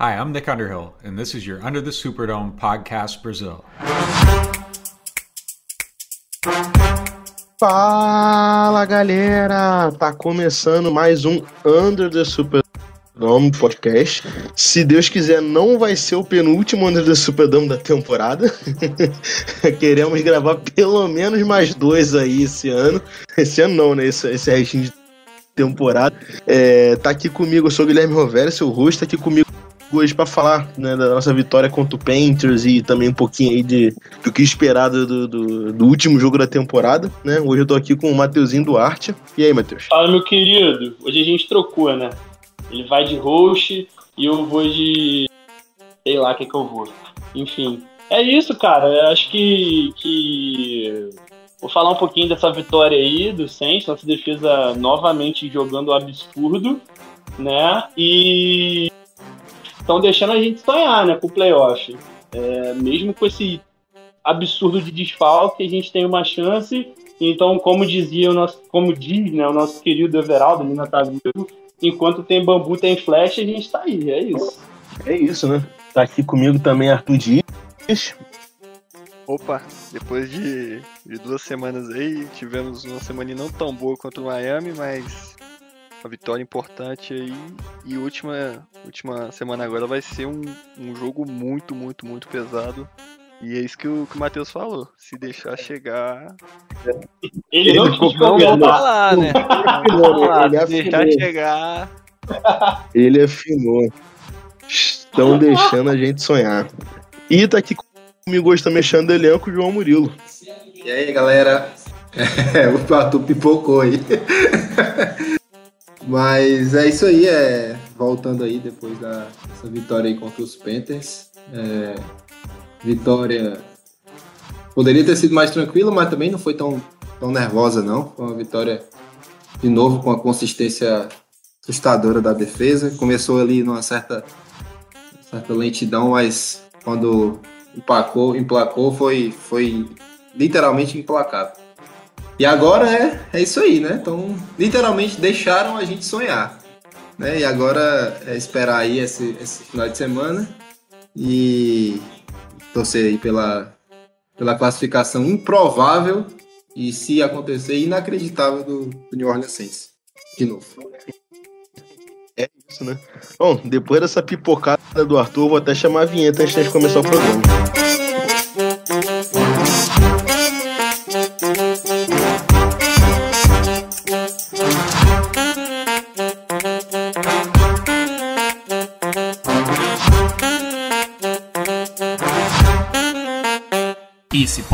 Hi, I'm Nick Underhill, and this is your Under the Superdome podcast Brazil. Fala galera! Tá começando mais um Under the Superdome podcast. Se Deus quiser, não vai ser o penúltimo Under the Superdome da temporada. Queremos gravar pelo menos mais dois aí esse ano. Esse ano não, né? Esse, esse restinho de temporada. É, tá aqui comigo, eu sou o Guilherme Rovera, seu rosto, tá aqui comigo hoje para falar né, da nossa vitória contra o Panthers e também um pouquinho aí de, do que esperado do, do, do, último jogo da temporada, né? Hoje eu tô aqui com o Mateuzinho Duarte. E aí, Matheus? Fala, meu querido. Hoje a gente trocou, né? Ele vai de host e eu vou de... sei lá o que que eu vou. Enfim, é isso, cara. Eu acho que... que... Vou falar um pouquinho dessa vitória aí do Saints, nossa defesa novamente jogando absurdo, né? E estão deixando a gente sonhar, né, com o playoff. É, mesmo com esse absurdo de desfalque, a gente tem uma chance. Então, como dizia o nosso, como diz, né, o nosso querido Everaldo, ali na tá vivo, enquanto tem bambu, tem flecha, a gente tá aí, é isso. É isso, né? Tá aqui comigo também Arthur Dias. Opa, depois de, de duas semanas aí, tivemos uma semana não tão boa quanto o Miami, mas uma vitória importante aí. E última, última semana agora vai ser um, um jogo muito, muito, muito pesado. E é isso que o, que o Matheus falou. Se deixar chegar. Ele não quis falar, né? Ele Se deixar chegar. Ele afinou. Estão deixando a gente sonhar. E tá aqui comigo hoje também mexendo elenco, João Murilo. E aí, galera? É, o Patu pipocou aí. Mas é isso aí, é, voltando aí depois da, dessa vitória aí contra os Panthers. É, vitória poderia ter sido mais tranquila, mas também não foi tão, tão nervosa não. Foi uma vitória de novo com a consistência assustadora da defesa. Começou ali numa certa, certa lentidão, mas quando emplacou, emplacou foi, foi literalmente implacável. E agora é, é isso aí, né? Então, literalmente deixaram a gente sonhar. Né? E agora é esperar aí esse, esse final de semana e torcer aí pela, pela classificação improvável e, se acontecer, inacreditável do, do New Orleans Saints. De novo. É isso, né? Bom, depois dessa pipocada do Arthur, vou até chamar a vinheta antes de começar o programa.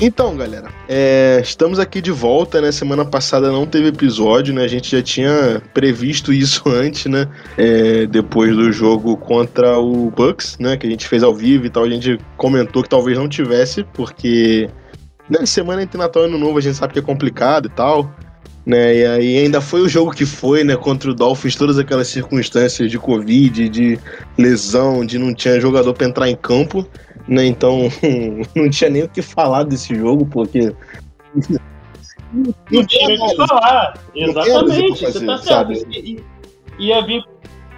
Então, galera, é, estamos aqui de volta, né? Semana passada não teve episódio, né? A gente já tinha previsto isso antes, né? É, depois do jogo contra o Bucks, né? Que a gente fez ao vivo e tal, a gente comentou que talvez não tivesse, porque né, semana entre Natal e Ano Novo a gente sabe que é complicado e tal. Né, e aí ainda foi o jogo que foi, né, contra o Dolphins, todas aquelas circunstâncias de Covid, de lesão, de não tinha jogador para entrar em campo né? Então não tinha nem o que falar desse jogo, porque. Não tinha o que falar, exatamente. Fazer, você tá certo. Ia vir,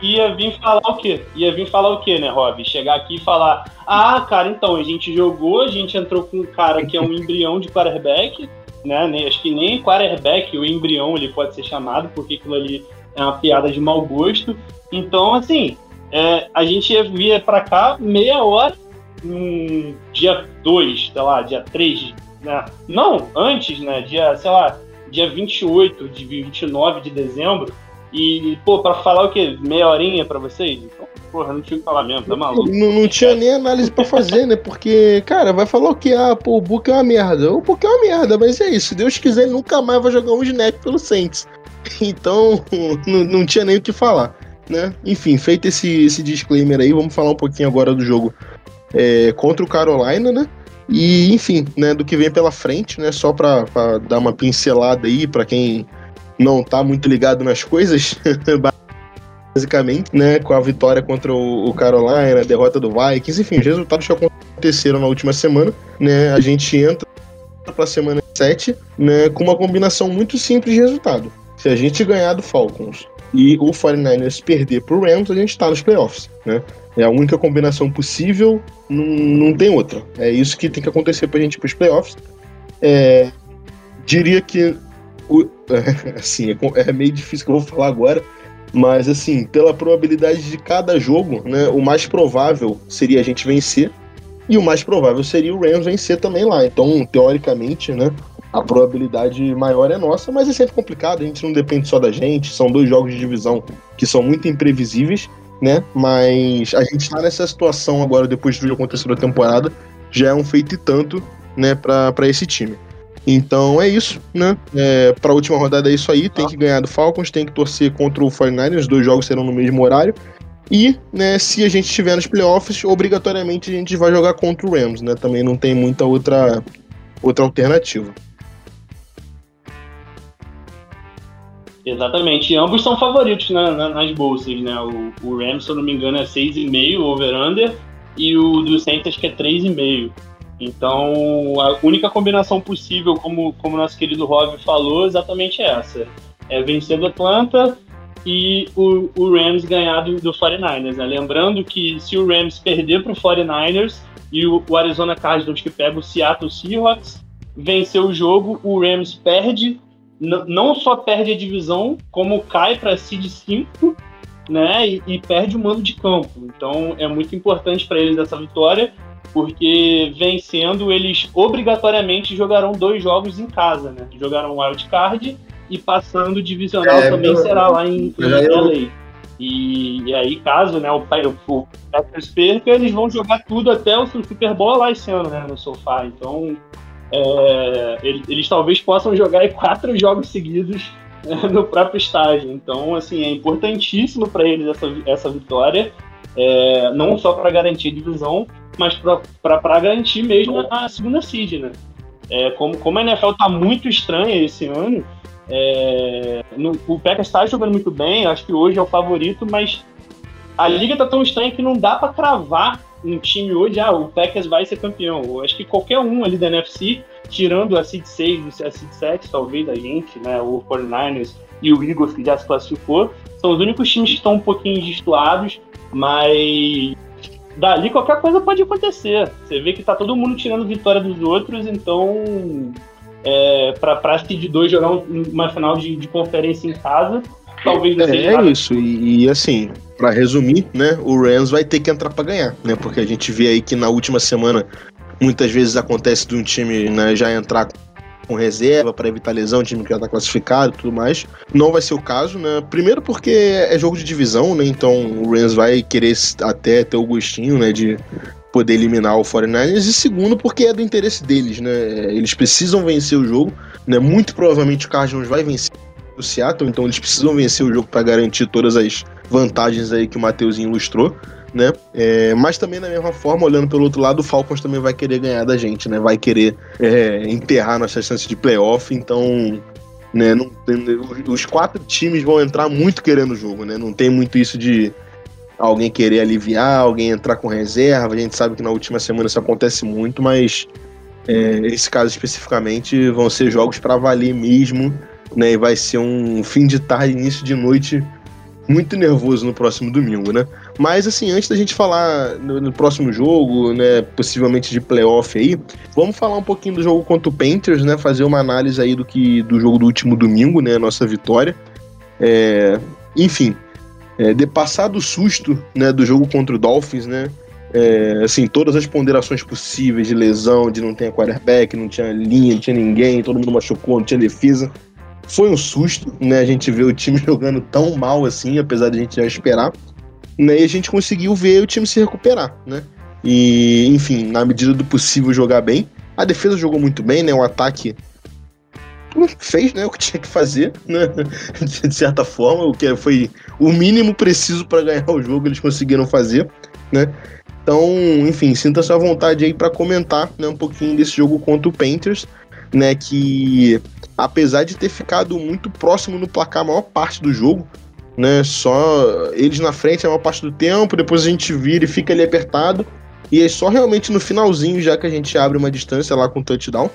ia vir falar o quê? Ia vir falar o quê, né, Rob? Chegar aqui e falar: ah, cara, então, a gente jogou, a gente entrou com um cara que é um embrião de quarterback, né? Acho que nem quarterback, o embrião ele pode ser chamado, porque aquilo ali é uma piada de mau gosto. Então, assim, é, a gente ia vir pra cá meia hora um dia 2, sei lá, dia 3, né? Não, antes, né? Dia, sei lá, dia 28, de 29 de dezembro. E, pô, pra falar o quê? Meia horinha pra vocês? Então, porra, não tinha o que falar mesmo, tá maluco? Não, não tinha nem análise pra fazer, né? Porque, cara, vai falar o que? Ah, pô, o Book é uma merda. O Book é uma merda, mas é isso. Se Deus quiser, nunca mais vai jogar um snap pelo Saints. Então, não, não tinha nem o que falar, né? Enfim, feito esse, esse disclaimer aí, vamos falar um pouquinho agora do jogo é, contra o Carolina, né? E, enfim, né, do que vem pela frente, né? Só para dar uma pincelada aí para quem não tá muito ligado nas coisas. basicamente, né, com a vitória contra o, Carolina, a derrota do Vikings, enfim, os resultados que aconteceram na última semana, né, a gente entra para a semana 7, né, com uma combinação muito simples de resultado. Se a gente ganhar do Falcons e o 49ers perder pro Rams, a gente está nos playoffs, né? É a única combinação possível, não, tem outra. É isso que tem que acontecer pra gente ir pros playoffs. É, diria que o, assim, é, é meio difícil que eu vou falar agora, mas assim, pela probabilidade de cada jogo, né, o mais provável seria a gente vencer e o mais provável seria o Rams vencer também lá. Então, teoricamente, né, a probabilidade maior é nossa, mas é sempre complicado, a gente não depende só da gente, são dois jogos de divisão que são muito imprevisíveis, né? Mas a gente tá nessa situação agora, depois do que aconteceu na temporada, já é um feito e tanto, né, para esse time. Então é isso, né? É, para a última rodada é isso aí. Tem que ganhar do Falcons, tem que torcer contra o 49ers. Os dois jogos serão no mesmo horário. E, né, se a gente estiver nos playoffs, obrigatoriamente a gente vai jogar contra o Rams, né? Também não tem muita outra, outra alternativa. Exatamente. E ambos são favoritos na, na, nas bolsas, né? O, o Rams, se eu não me engano, é 6,5 over-under e o do Saints que é 3,5. Então, a única combinação possível, como, como nosso querido Rob falou, é exatamente essa. É vencer do Atlanta e o, o Rams ganhar do, do 49ers. Né? Lembrando que se o Rams perder para o 49ers e o, o Arizona Cardinals que pega o Seattle Seahawks, vencer o jogo, o Rams perde, não só perde a divisão, como cai para seed 5 né, e, e, perde o mando de campo. Então é muito importante para eles essa vitória porque vencendo eles obrigatoriamente jogarão dois jogos em casa, né? Jogarão Wild Card e passando divisional é, também eu, será lá em, em LA. E, e, aí, caso né, o, o Packers perca, eles vão jogar tudo até o Super Bowl lá esse ano, né, no sofá. Então, é, eles, talvez possam jogar quatro jogos seguidos é, no próprio estádio. Então, assim, é importantíssimo para eles essa, essa vitória, é, não só para garantir a divisão, mas para garantir mesmo a segunda seed, né? É, como, como a NFL tá muito estranha esse ano, é, no, o Packers está jogando muito bem, acho que hoje é o favorito, mas a liga tá tão estranha que não dá para cravar um time hoje, ah, o Packers vai ser campeão. Eu acho que qualquer um ali da NFC, tirando a Seed 6 e a Seed 7, talvez a gente, né, o 49ers e o Eagles, que já se classificou, são os únicos times que estão um pouquinho destoados, mas dali qualquer coisa pode acontecer. Você vê que tá todo mundo tirando vitória dos outros, então é, para pra de dois jogar uma final de, de, conferência em casa, talvez é, seja. É isso, e, e assim, para resumir, né, o Rams vai ter que entrar para ganhar, né? Porque a gente vê aí que na última semana muitas vezes acontece de um time né, já entrar com reserva para evitar lesão, time que já tá classificado e tudo mais. Não vai ser o caso, né? Primeiro porque é jogo de divisão, né? Então o Rams vai querer até ter o gostinho, né, de poder eliminar o 49ers, e segundo porque é do interesse deles, né? Eles precisam vencer o jogo, né? Muito provavelmente o Cardinals vai vencer o Seattle, então eles precisam vencer o jogo para garantir todas as vantagens aí que o Mateuzinho ilustrou né? É, mas também, da mesma forma, olhando pelo outro lado, o Falcons também vai querer ganhar da gente, né? Vai querer é, enterrar nossas chances de playoff, então. Né, não, os quatro times vão entrar muito querendo o jogo, né? Não tem muito isso de alguém querer aliviar, alguém entrar com reserva. A gente sabe que na última semana isso acontece muito, mas é, esse caso especificamente vão ser jogos para valer mesmo, né? E vai ser um fim de tarde, início de noite muito nervoso no próximo domingo, né? Mas assim, antes da gente falar no, no, próximo jogo, né, possivelmente de playoff aí, vamos falar um pouquinho do jogo contra o Panthers, né? Fazer uma análise aí do que do jogo do último domingo, né? Nossa vitória. É, enfim, é, de passar do susto, né, do jogo contra o Dolphins, né? É, assim, todas as ponderações possíveis de lesão, de não ter quarterback, não tinha linha, não tinha ninguém, todo mundo machucou, não tinha defesa. Foi um susto, né? A gente vê o time jogando tão mal assim, apesar de a gente já esperar. Né, e a gente conseguiu ver o time se recuperar, né? E, enfim, na medida do possível jogar bem. A defesa jogou muito bem, né? O ataque fez né, o que tinha que fazer, né? de certa forma, o que foi o mínimo preciso para ganhar o jogo, eles conseguiram fazer, né? Então, enfim, sinta-se à vontade aí para comentar né, um pouquinho desse jogo contra o Panthers, né? Que apesar de ter ficado muito próximo no placar a maior parte do jogo, né? Só eles na frente a maior parte do tempo, depois a gente vira e fica ali apertado. E é só realmente no finalzinho já que a gente abre uma distância lá com o touchdown,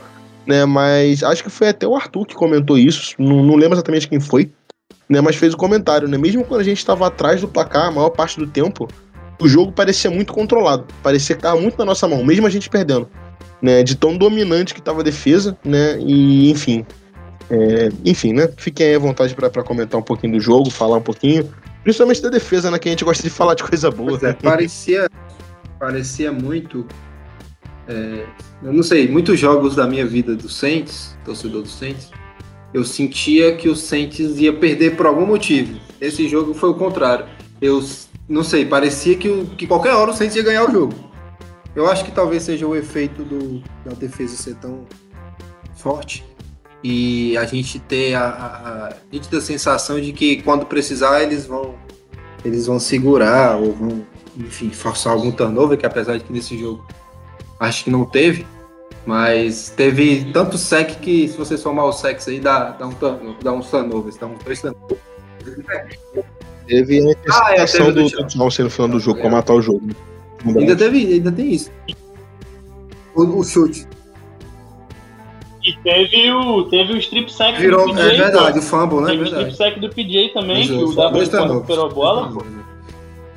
né? Mas acho que foi até o Arthur que comentou isso, não, não lembro exatamente quem foi, né? Mas fez o comentário, né? Mesmo quando a gente estava atrás do placar a maior parte do tempo, o jogo parecia muito controlado, parecia que estava muito na nossa mão, mesmo a gente perdendo, né? De tão dominante que estava a defesa, né? E enfim, é, enfim, né? Fiquem à vontade para comentar um pouquinho do jogo, falar um pouquinho, principalmente da defesa, né? Que a gente gosta de falar de coisa boa. É, parecia, parecia muito. É, eu não sei, muitos jogos da minha vida do Saints, torcedor do Saints, eu sentia que o Saints ia perder por algum motivo. Esse jogo foi o contrário. Eu não sei, parecia que, o, que qualquer hora o Saints ia ganhar o jogo. Eu acho que talvez seja o efeito do, da defesa ser tão forte e a gente ter a, a, a nítida sensação de que quando precisar eles vão eles vão segurar ou vão enfim forçar algum turnover que apesar de que nesse jogo acho que não teve mas teve tanto sec que se você somar o sex aí dá, dá um dá uns turnovers dá uns dois turnovers teve a ah, é, teve do touchdown no final do jogo, é. para matar o jogo. Ainda teve, ainda tem isso. O, o chute. Teve o, teve o strip sack Virou, do PJ. É verdade, o fumble, né? Teve o strip sack do PJ também, que o W recuperou a bola.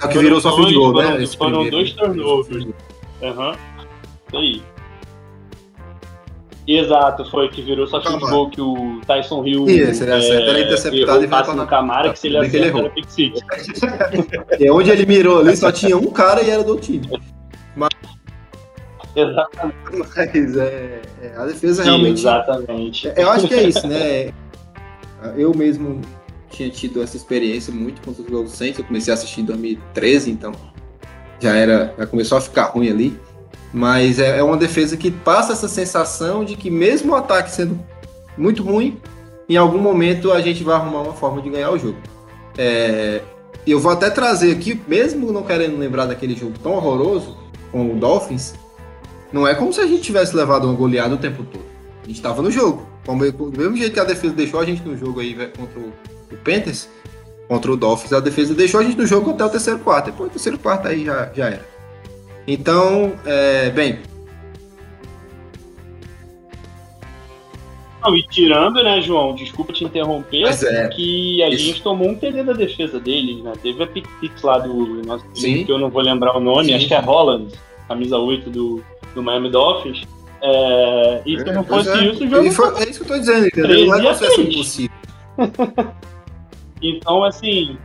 É que virou só field goal, né? Foram, foram dois turnovers. Aham. Uhum. Isso aí. Exato, foi que virou só field goal que o Tyson Hill. Isso, ele acerta, era interceptado e passa no Camara, que se ele acerta, ele era pick six. é onde ele mirou ali, só tinha um cara e era do time. Exatamente. Mas é, é a defesa Sim, realmente. Exatamente. Eu acho que é isso, né? Eu mesmo tinha tido essa experiência muito com os jogos Saints. Eu comecei a assistir em 2013, então já era, já começou a ficar ruim ali. Mas é, é uma defesa que passa essa sensação de que mesmo o ataque sendo muito ruim, em algum momento a gente vai arrumar uma forma de ganhar o jogo. É, eu vou até trazer aqui, mesmo não querendo lembrar daquele jogo tão horroroso com o Dolphins, não é como se a gente tivesse levado uma goleada o tempo todo. A gente estava no jogo. Como, do mesmo jeito que a defesa deixou a gente no jogo aí contra o, o Panthers, contra o Dolphins, a defesa deixou a gente no jogo até o terceiro quarto. Depois do terceiro quarto aí já, já era. Então, é, bem. Não, e tirando, né, João? Desculpa te interromper, é, que a isso. gente tomou um TD da defesa deles, né? Teve a pick lá do nosso time, que eu não vou lembrar o nome, Sim. acho que é Holland, camisa 8 do, do Miami Dolphins. É, e se é, não fosse é. isso, o jogo. Foi, é isso que eu tô dizendo, entendeu? Não é processo impossível. então, assim.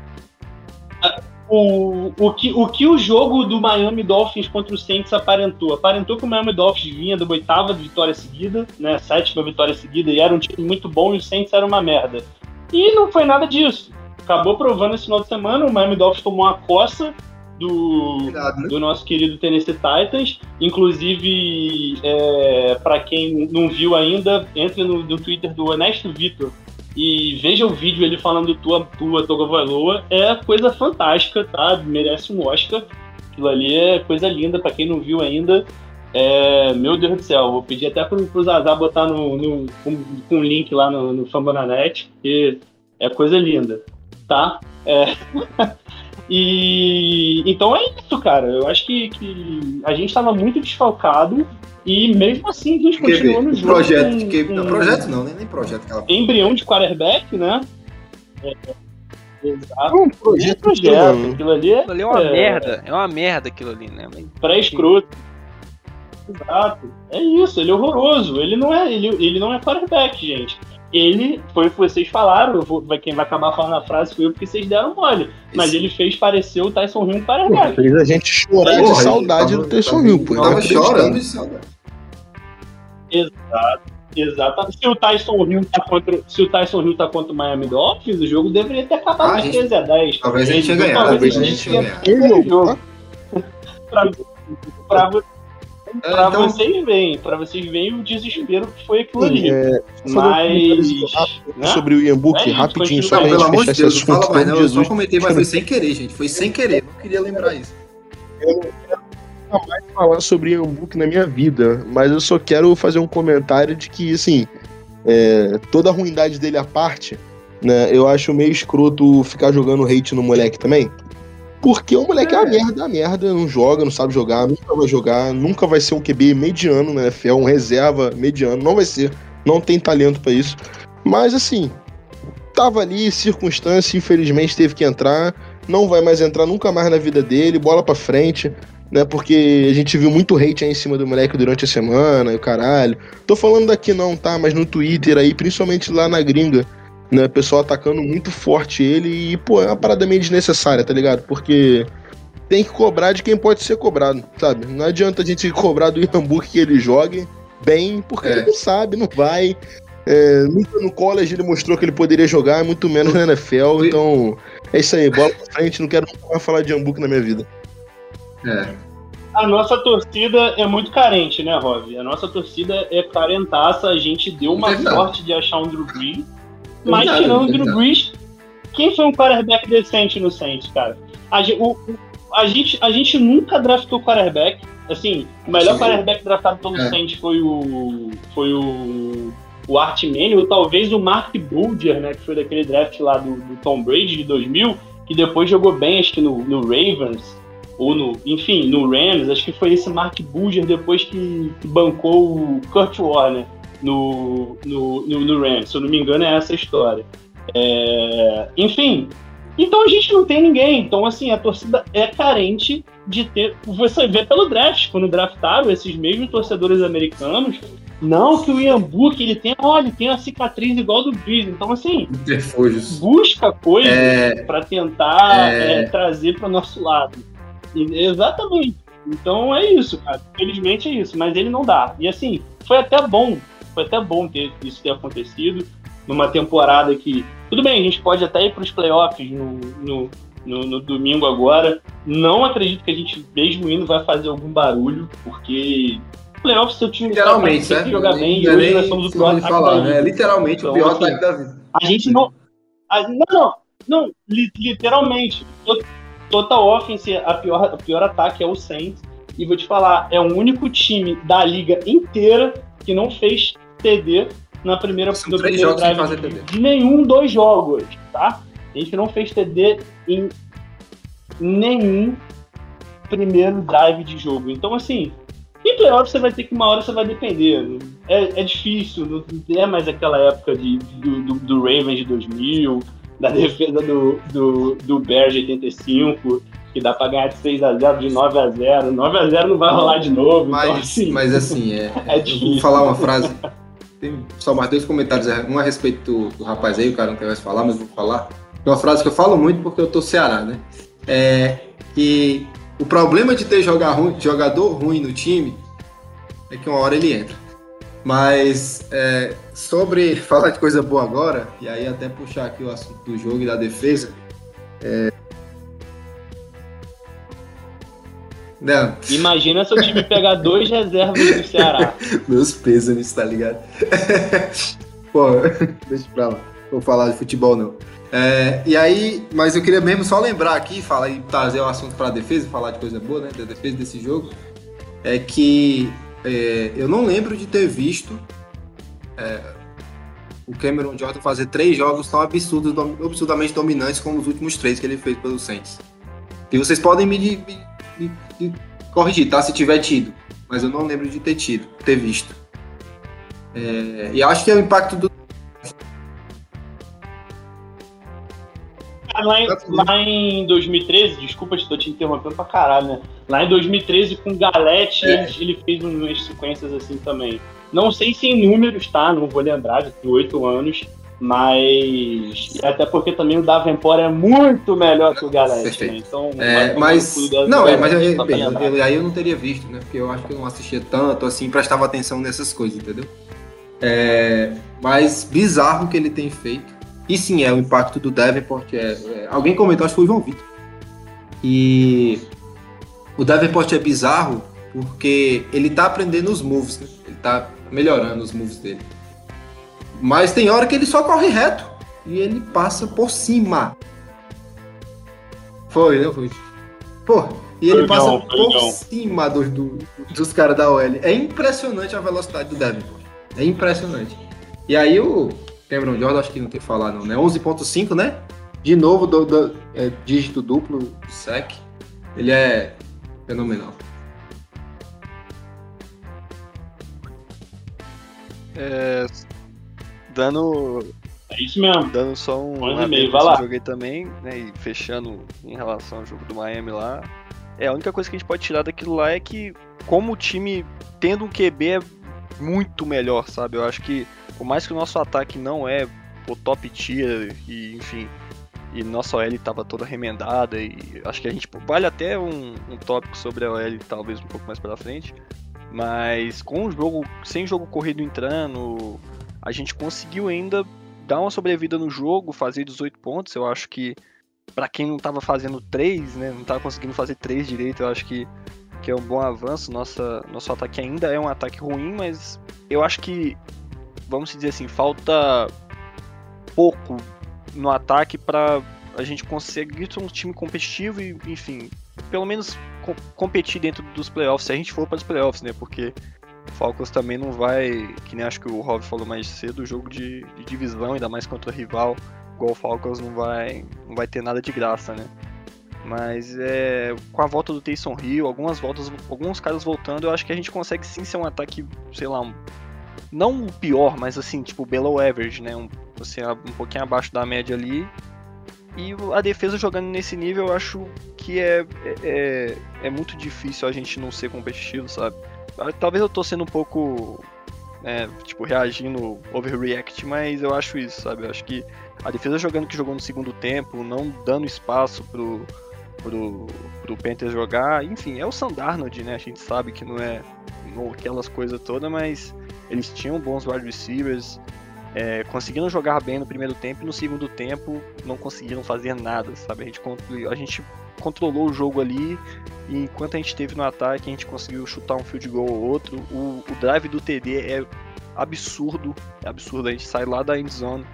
O, o, que, o que o jogo do Miami Dolphins contra o Saints aparentou? Aparentou que o Miami Dolphins vinha da oitava vitória seguida, né? Sétima vitória seguida, e era um time muito bom e o Saints era uma merda. E não foi nada disso. Acabou provando esse final de semana, o Miami Dolphins tomou uma coça do, né? do nosso querido Tennessee Titans. Inclusive, é, para quem não viu ainda, entre no, no Twitter do Ernesto Vitor e veja o vídeo ele falando tua, tua Togovailoa. É coisa fantástica, tá? Merece um Oscar. Aquilo ali é coisa linda, para quem não viu ainda. É, meu Deus do céu, vou pedir até pro, pro Zazá botar no, no, com, com um link lá no, no Fambonanet, que é coisa linda, tá? É. E então é isso, cara. Eu acho que, que a gente estava muito desfalcado e mesmo assim a gente continuou no jogo. Projeto, com, que, com, projeto não, nem, nem projeto. Aquela... Embrião de quarterback, né? É, exato. Um projeto, é projeto. Aquilo ali é, aquilo ali é uma é, merda. É uma merda aquilo ali, né? Pré-escroto. Exato. É isso, ele é horroroso. Ele não é, ele, ele não é quarterback, gente ele foi o que vocês falaram, vou, quem vai acabar falando a frase foi eu, porque vocês deram mole. Mas ele fez parecer o Tyson Hill um quarterback. Fez a gente chorar de saudade do Tyson Hill, pô. Tava chorando de saudade. Exato. Exato. Se o Tyson Hill tá contra, se o Tyson Hill tá contra o Miami Dolphins, o jogo deveria ter acabado ah, 13 a 10. Talvez a gente tinha ganhado. Talvez a gente pra, pra, é, pra então... vocês verem, pra vocês verem o desespero que foi aquilo ali. É, mas. Né? Sobre o Ian Book, é, rapidinho, só pra gente fechar esse assunto. Fala mais, não, eu só comentei, mas foi sem querer, gente. Foi sem querer, não queria lembrar isso. Eu não quero mais falar sobre Ian Book na minha vida, mas eu só quero fazer um comentário de que, assim, é, toda a ruindade dele à parte, Né? Eu acho meio escroto ficar jogando hate no moleque também. Porque o moleque é, é uma merda, é uma merda, não joga, não sabe jogar, nunca vai jogar, nunca vai ser um QB mediano na NFL, um reserva mediano, não vai ser, não tem talento para isso. Mas assim, tava ali, circunstância, infelizmente teve que entrar, não vai mais entrar nunca mais na vida dele, bola para frente, né? Porque a gente viu muito hate aí em cima do moleque durante a semana e o caralho. Tô falando daqui não, tá? Mas no Twitter aí, principalmente lá na gringa, né? O pessoal atacando muito forte ele e, pô, é uma parada meio desnecessária, tá ligado? Porque tem que cobrar de quem pode ser cobrado, sabe? Não adianta a gente cobrar do Iambu que ele jogue bem, porque é. ele não sabe, não vai. É, nunca no college ele mostrou que ele poderia jogar, muito menos na NFL, então é isso aí, bola pra frente, não quero mais falar de Hamburgo na minha vida. É. A nossa torcida é muito carente, né, Rob? A nossa torcida é carentaça, a gente deu uma sorte de achar um Drew Brees mas tirando o Drew Brees, quem foi um quarterback decente no Saints, cara? A, o, a, gente, a gente nunca draftou quarterback. Assim, o melhor Sim. quarterback draftado pelo é. Saints foi o. Foi o. O Art Manning, ou talvez o Mark Bulger, né? Que foi daquele draft lá do, do Tom Brady de 2000, que depois jogou bem, acho que no, no Ravens ou no, enfim, no Rams, acho que foi esse Mark Bulger depois que, que bancou o Kurt Warner no, no, no, no Rams. Se eu não me engano, é essa a história. É, enfim, então a gente não tem ninguém. Então, assim, a torcida é carente de ter. Você vê pelo draft, quando draftaram esses mesmos torcedores americanos. Não que o Ian Book ele tem, olha, ele tem a cicatriz igual do Breeze. Então, assim, busca coisas é... para tentar é... É, trazer para o nosso lado. E, exatamente. Então é isso, cara. Felizmente é isso, mas ele não dá. E assim, foi até bom foi até bom ter isso ter acontecido numa temporada que. Tudo bem, a gente pode até ir para os playoffs no, no, no, no, domingo agora. Não acredito que a gente, mesmo indo, vai fazer algum barulho, porque playoffs seu time literalmente, tem que jogar bem e hoje nós somos o pior falar, né? Literalmente então, o pior assim, da vida. A gente não. A, não, não, não, literalmente. Total offense, a pior, a pior ataque é o Saints. E vou te falar, é o único time da liga inteira que não fez TD na primeira, São três jogos sem fazer TD. De nenhum dois jogos, tá? A gente não fez TD em nenhum primeiro drive de jogo. Então, assim, em playoff você vai ter que uma hora você vai depender. É, é difícil, não é mais aquela época de, do, do, do Ravens de 2000, da defesa do, do, do Bears de 85 que dá pra ganhar de 6x0, de 9x0. 9x0 não vai rolar de novo. Mas, então, assim, mas assim, é, é difícil. vou falar uma frase. Tem só mais dois comentários, é, um a respeito do, do rapaz aí, o cara não quer mais falar, mas vou falar. É uma frase que eu falo muito porque eu tô Ceará, né? É que o problema de ter jogar ruim, jogador ruim no time é que uma hora ele entra. Mas é, sobre falar de coisa boa agora, e aí até puxar aqui o assunto do jogo e da defesa, é, Não. Imagina se o time pegar dois reservas do Ceará. Meus pêsames, tá ligado? Pô, deixa pra lá. Vou falar de futebol, não. É, e aí, mas eu queria mesmo só lembrar aqui, falar e trazer o assunto para a defesa, falar de coisa boa, né, da defesa desse jogo, é que é, eu não lembro de ter visto é, o Cameron Jordan fazer três jogos tão absurdos, absurdamente dominantes como os últimos três que ele fez pelo Saints. E vocês podem me, me de, de corrigir, tá? Se tiver tido. Mas eu não lembro de ter tido, ter visto. É, e acho que é o impacto do. Lá em, lá em 2013, desculpa, estou te interrompendo pra caralho, né? Lá em 2013, com o Galete, é. ele, fez umas sequências assim também. Não sei se em números, tá? Não vou lembrar, já tem oito anos. Mas. Até porque também o Davenport é muito melhor que o Galete, né? Então. É, mas. Não, é, mas eu, bem, eu, aí eu não teria visto, né? Porque eu acho que eu não assistia tanto, assim, prestava atenção nessas coisas, entendeu? É, mas bizarro que ele tem feito. E sim, é o impacto do Davenport. É, é, alguém comentou, acho que foi o João Vitor. E o Davenport é bizarro porque ele tá aprendendo os moves, né? Ele tá melhorando os moves dele. Mas tem hora que ele só corre reto e ele passa por cima. Foi, não foi? Pô, e ele passa não, por não. cima do, do, dos caras da OL. É impressionante a velocidade do Devin. É impressionante. E aí o, Cameron Jordan, acho que não tem que falar não, né? 11.5, né? De novo, do, do é, dígito duplo, sec. Ele é fenomenal. É, dando. É isso mesmo. Dando só um. Um e-mail, vai lá. joguei também, né? E fechando em relação ao jogo do Miami lá. É, a única coisa que a gente pode tirar daquilo lá é que, como o time tendo um QB é muito melhor, sabe? Eu acho que, por mais que o nosso ataque não é o top tier, e enfim, e nossa OL estava toda remendada, e acho que a gente vale até um, um tópico sobre a OL, talvez um pouco mais pela frente. Mas com o jogo, sem jogo corrido entrando, a gente conseguiu ainda dar uma sobrevida no jogo, fazer 18 pontos. Eu acho que para quem não estava fazendo 3, né, não estava conseguindo fazer 3 direito, eu acho que, que é um bom avanço. Nossa, nosso ataque ainda é um ataque ruim, mas eu acho que, vamos dizer assim, falta pouco no ataque para a gente conseguir ser um time competitivo e, enfim, pelo menos co competir dentro dos playoffs, se a gente for para os playoffs, né? Porque Falcons também não vai, que nem acho que o Rob falou mais cedo, jogo de, de divisão, ainda mais contra o rival, igual o Falcons não vai, não vai ter nada de graça, né? Mas é, com a volta do Taysom Hill, algumas voltas, alguns caras voltando, eu acho que a gente consegue sim ser um ataque, sei lá, um, não o pior, mas assim, tipo, below average, né? Um, assim, um pouquinho abaixo da média ali. E a defesa jogando nesse nível, eu acho que é, é, é muito difícil a gente não ser competitivo, sabe? Talvez eu tô sendo um pouco, é, tipo, reagindo overreact, mas eu acho isso, sabe? Eu acho que a defesa jogando que jogou no segundo tempo, não dando espaço pro, pro, pro Panthers jogar, enfim, é o Sandarnold, né? A gente sabe que não é não, aquelas coisas todas, mas eles tinham bons wide receivers, é, conseguiram jogar bem no primeiro tempo e no segundo tempo não conseguiram fazer nada, sabe? A gente, a gente controlou o jogo ali e enquanto a gente teve no ataque a gente conseguiu chutar um field goal ou outro. O, o drive do TD é absurdo, é absurdo. A gente sai lá da end zone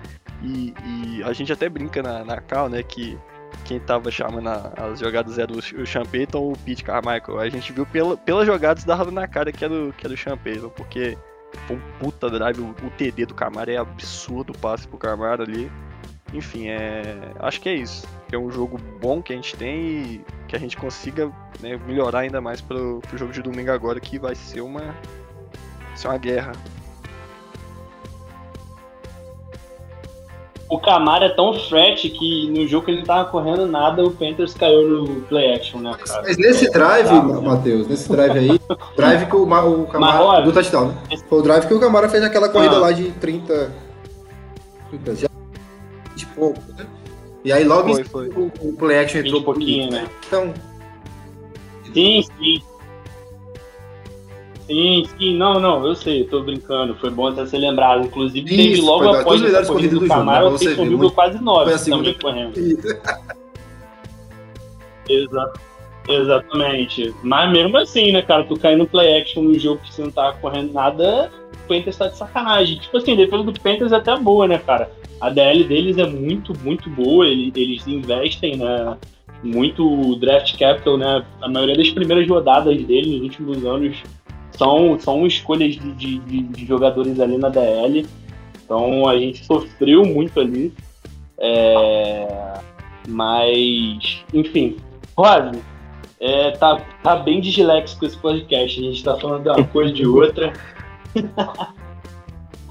e, e a gente até brinca na, na cal, né, que quem tava chamando a, as jogadas era o, o Sean Payton ou o Pete Carmichael. A gente viu pela, pelas jogadas dava na cara que era, o, que o Sean Payton, porque foi um puta drive. O, TD do Camaro é absurdo o passe pro Camaro ali. Enfim, é, acho que é isso. É um jogo bom que a gente tem e que a gente consiga né, melhorar ainda mais pro, pro jogo de domingo agora, que vai ser uma, ser uma guerra. O Camaro é tão flat que no jogo que ele não tava correndo nada, o Panthers caiu no play action, né, cara? Mas nesse drive, Matheus, nesse drive aí, drive que o, o Camaro. do touchdown, né? Foi o drive que o Camaro fez aquela corrida ah. lá de 30. 30 já, de pouco, né? E aí logo foi, foi. O, o play action entrou um pouquinho, né? Então. Sim, sim. Sim, sim, não, não, eu sei, eu tô brincando, foi bom até ser lembrado. Inclusive, Isso, teve logo após essa corrida do Camaro, o Taysom Hill quase 9 assim, também correndo. Exato. Exatamente. Mas mesmo assim, né, cara, tu cair no play action no jogo que você não tá correndo nada, o Panthers tá de sacanagem. Tipo assim, a defesa do Panthers é até boa, né, cara? A DL deles é muito, muito boa, eles, eles investem, né, muito draft capital, né? A maioria das primeiras rodadas deles nos últimos anos são, são escolhas de, de, de, jogadores ali na DL. Então a gente sofreu muito ali. É... Mas, enfim. Rose, é, tá, tá bem dislexo com esse podcast. A gente tá falando de uma coisa de outra.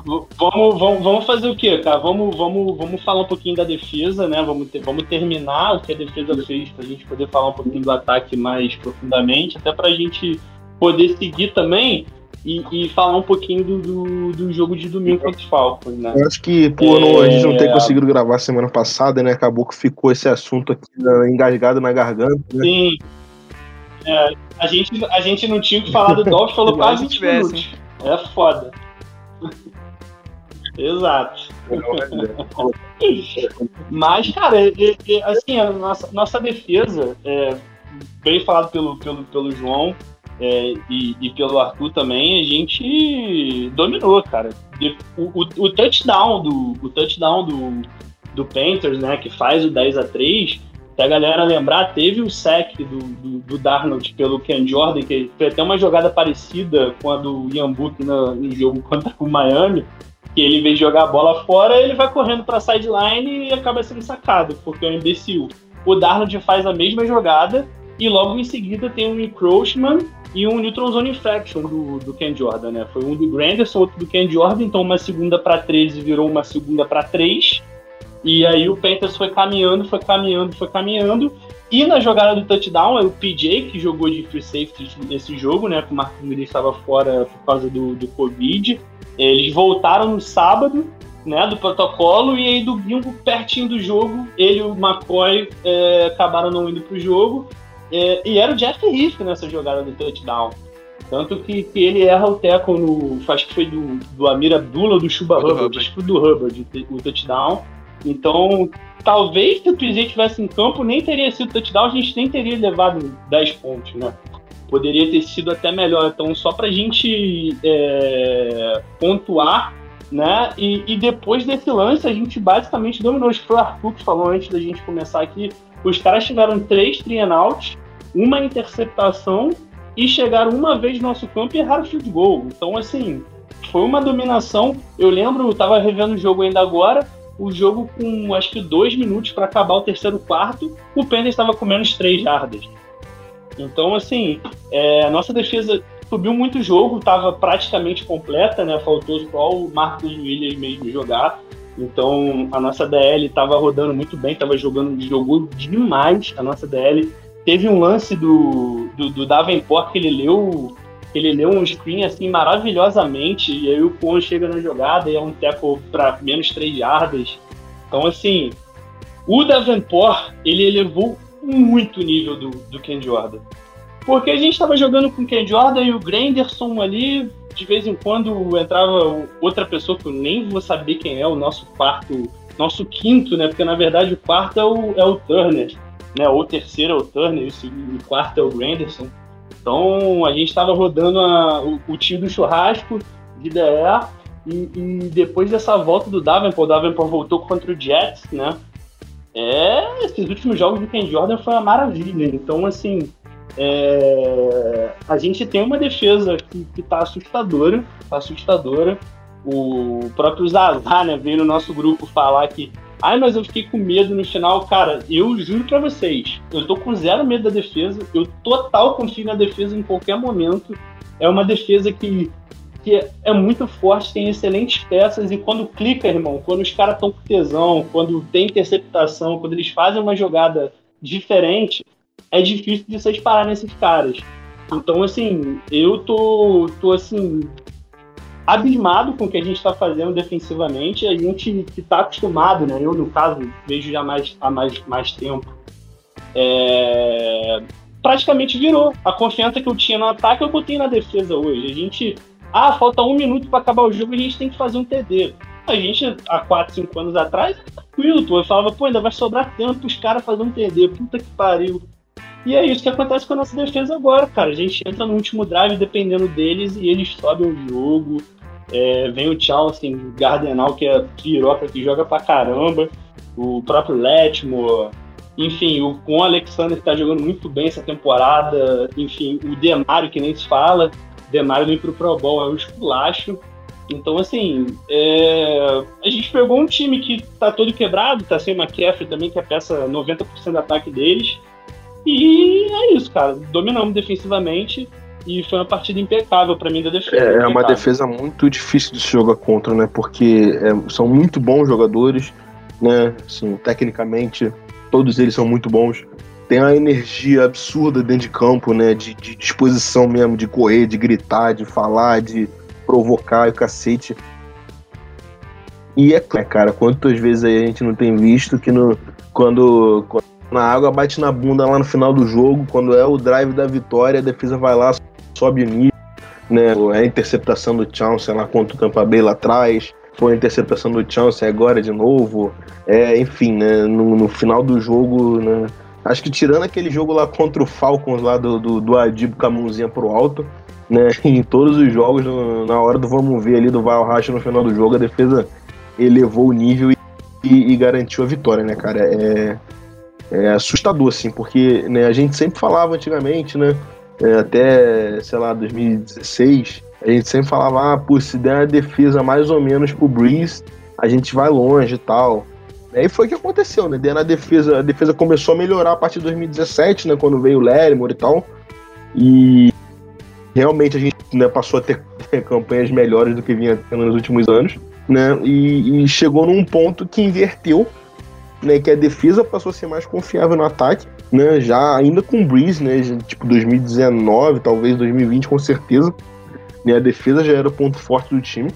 vamos, vamos, vamos fazer o quê, cara? Vamos, vamos, vamos falar um pouquinho da defesa, né? Vamos, ter, vamos terminar o que a defesa fez pra gente poder falar um pouquinho do ataque mais profundamente, até pra gente poder seguir também e, e, falar um pouquinho do, do, do, jogo de domingo contra os Falcons, né? Eu acho que por é... a gente não ter conseguido gravar semana passada, né? Acabou que ficou esse assunto aqui né, engasgado na garganta. Né? Sim. É, a, gente, a gente não tinha que falar do Dolphins, falou quase 20 minutos. É foda. Exato. Mas, cara, assim, a nossa, nossa defesa, é, bem falado pelo, pelo, pelo João, é, e, e, pelo Arthur também, a gente dominou, cara. O, o, o touchdown do o touchdown do, do Panthers, né, que faz o 10 a 3 se a galera lembrar, teve o sec do, do, do, Darnold pelo Ken Jordan, que foi até uma jogada parecida com a do Ian Book no, no jogo contra o Miami. que ele, em vez de jogar a bola fora, ele vai correndo para sideline e acaba sendo sacado, porque é um imbecil. O Darnold faz a mesma jogada e logo em seguida tem um encroachment e um neutral zone infraction do, do Ken Jordan, né? Foi um do Granderson, outro do Ken Jordan, então uma segunda para 13 virou uma segunda para 3. E aí o Panthers foi caminhando, foi caminhando, foi caminhando. E na jogada do touchdown, é o PJ que jogou de free safety nesse jogo, né? Que o Marcos Willis estava fora por causa do, do Covid. Eles voltaram no sábado, né? Do protocolo, e aí domingo, pertinho do jogo, ele e o McCoy é, acabaram não indo pro jogo. É, e era o Jeff Heath nessa jogada do touchdown. Tanto que, que ele erra o teco no. Acho que foi do, do Amir Abdullah ou do Chuba Hubbard, acho que do Hubbard, o touchdown. Então, talvez se o PJ tivesse em campo, nem teria sido touchdown, a gente nem teria levado 10 pontos, né? Poderia ter sido até melhor. Então, só pra gente é, pontuar, né? E, e, depois desse lance, a gente basicamente dominou. Acho que foi o Arthur que falou antes da gente começar aqui. Os caras tiveram três three uma interceptação e chegaram uma vez no nosso campo e erraram o field goal. Então, assim, foi uma dominação. Eu lembro, eu tava revendo o jogo ainda agora, o jogo com acho que dois minutos para acabar o terceiro quarto, o Panthers estava com menos três jardas. Então, assim, é, a nossa defesa subiu muito o jogo, estava praticamente completa, né? Faltou só o Marcos Williams mesmo jogar. Então, a nossa DL estava rodando muito bem, estava jogando, jogou demais a nossa DL. Teve um lance do, do, do Davenport que ele leu ele leu um screen assim maravilhosamente, e aí o Con chega na jogada e é um tackle para menos 3 jardas. Então, assim, o Davenport ele elevou muito o nível do, do Ken Jordan. Porque a gente estava jogando com o Ken Jordan e o Granderson ali, de vez em quando entrava outra pessoa que eu nem vou saber quem é, o nosso quarto, nosso quinto, né? Porque na verdade o quarto é o, é o Turner, né? Ou terceiro é o Turner, e o quarto é o Granderson. Então a gente estava rodando a, o, o tio do churrasco de DE e, e, depois dessa volta do Davenport, o Davenport voltou contra o Jets, né? É, esses últimos jogos do Ken Jordan foi uma maravilha. Então, assim, é, a gente tem uma defesa que, que tá assustadora, tá assustadora. O próprio Zazar, né, veio no nosso grupo falar que Ai, mas eu fiquei com medo no final. Cara, eu juro para vocês, eu tô com zero medo da defesa. Eu total confio na defesa em qualquer momento. É uma defesa que, que é muito forte, tem excelentes peças. E quando clica, irmão, quando os caras estão com tesão, quando tem interceptação, quando eles fazem uma jogada diferente, é difícil de vocês pararem esses caras. Então, assim, eu tô, tô assim, abismado com o que a gente está fazendo defensivamente. A gente que está acostumado, né? Eu, no caso, vejo já mais, há mais, mais tempo. É... Praticamente virou. A confiança que eu tinha no ataque, eu botei na defesa hoje. A gente. Ah, falta um minuto para acabar o jogo, a gente tem que fazer um TD. A gente, há 4, 5 anos atrás, tranquilo, pô. Eu falava, pô, ainda vai sobrar tempo os caras fazerem um TD. Puta que pariu. E é isso que acontece com a nossa defesa agora, cara. A gente entra no último drive dependendo deles e eles sobem o jogo. É, vem o Chelsea, Gardenal, que é piroca, que joga pra caramba. O próprio Letmore. Enfim, o, com o Alexander que tá jogando muito bem essa temporada. Enfim, o Demario, que nem se fala. Demario vem pro Pro Bowl, é um esculacho. Então, assim, é... a gente pegou um time que tá todo quebrado, tá sem McCaffrey também, que é peça 90% do ataque deles. E é isso, cara. Dominamos defensivamente e foi uma partida impecável para mim da defesa. É, é, uma defesa muito difícil de se jogar contra, né? Porque é, são muito bons jogadores, né? Assim, tecnicamente, todos eles são muito bons. Tem uma energia absurda dentro de campo, né? De, de disposição mesmo, de correr, de gritar, de falar, de provocar o cacete. E é cara, quantas vezes aí a gente não tem visto que no, quando, quando na água bate na bunda lá no final do jogo, quando é o drive da vitória, a defesa vai lá, sobe o nível, né? É a interceptação do Chauncey lá contra o Tampa Bay lá atrás, foi a interceptação do Chauncey agora de novo. É, enfim, né? No, no, final do jogo, né? Acho que tirando aquele jogo lá contra o Falcons lá do, do, do Adib com a mãozinha pro alto, né? Em todos os jogos, no, na hora do vamos ver ali do Racha no final do jogo, a defesa elevou o nível e, e, e garantiu a vitória, né, cara? É, é assustador, assim, porque né, a gente sempre falava antigamente, né? é, até, sei lá, 2016, A gente sempre falava, ah, pô, se der a defesa mais ou menos pro Breeze, a gente vai longe e tal. E foi o que aconteceu, né? Deu na defesa, a defesa começou a melhorar a partir de 2017, né? Quando veio o Lerrimore e tal. E realmente a gente né, passou a ter, ter, campanhas melhores do que vinha tendo nos últimos anos, né? E, e, chegou num ponto que inverteu, né? Que a defesa passou a ser mais confiável no ataque, né? Já ainda com o Breeze, né? Tipo 2019, talvez 2020 com certeza. Né, a defesa já era o ponto forte do time.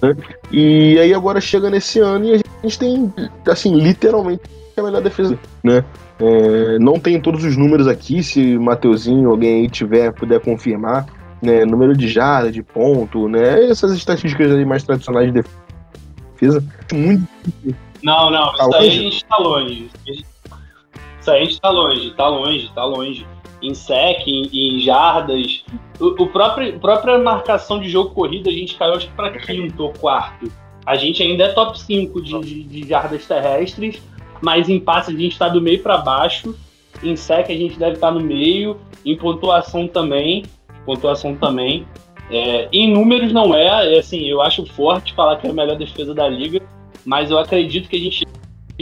Né? E aí agora chega nesse ano e a gente tem, assim, literalmente a melhor defesa, né? É, não tem todos os números aqui, se Mateuzinho, alguém aí tiver, puder confirmar, né? Número de jarda, de ponto, né? Essas estatísticas mais tradicionais de defesa. Muito Não, não, tá isso aí a gente tá longe. Isso aí a gente tá longe, tá longe, tá longe em sec, em, em jardas. O, o próprio, a própria marcação de jogo corrido a gente caiu acho que para quinto ou quarto. A gente ainda é top 5 de, de, de jardas terrestres, mas em passe a gente está do meio para baixo. Em sec a gente deve estar tá no meio. Em pontuação também. Pontuação também. É, em números não é, é, assim, eu acho forte falar que é a melhor defesa da liga, mas eu acredito que a gente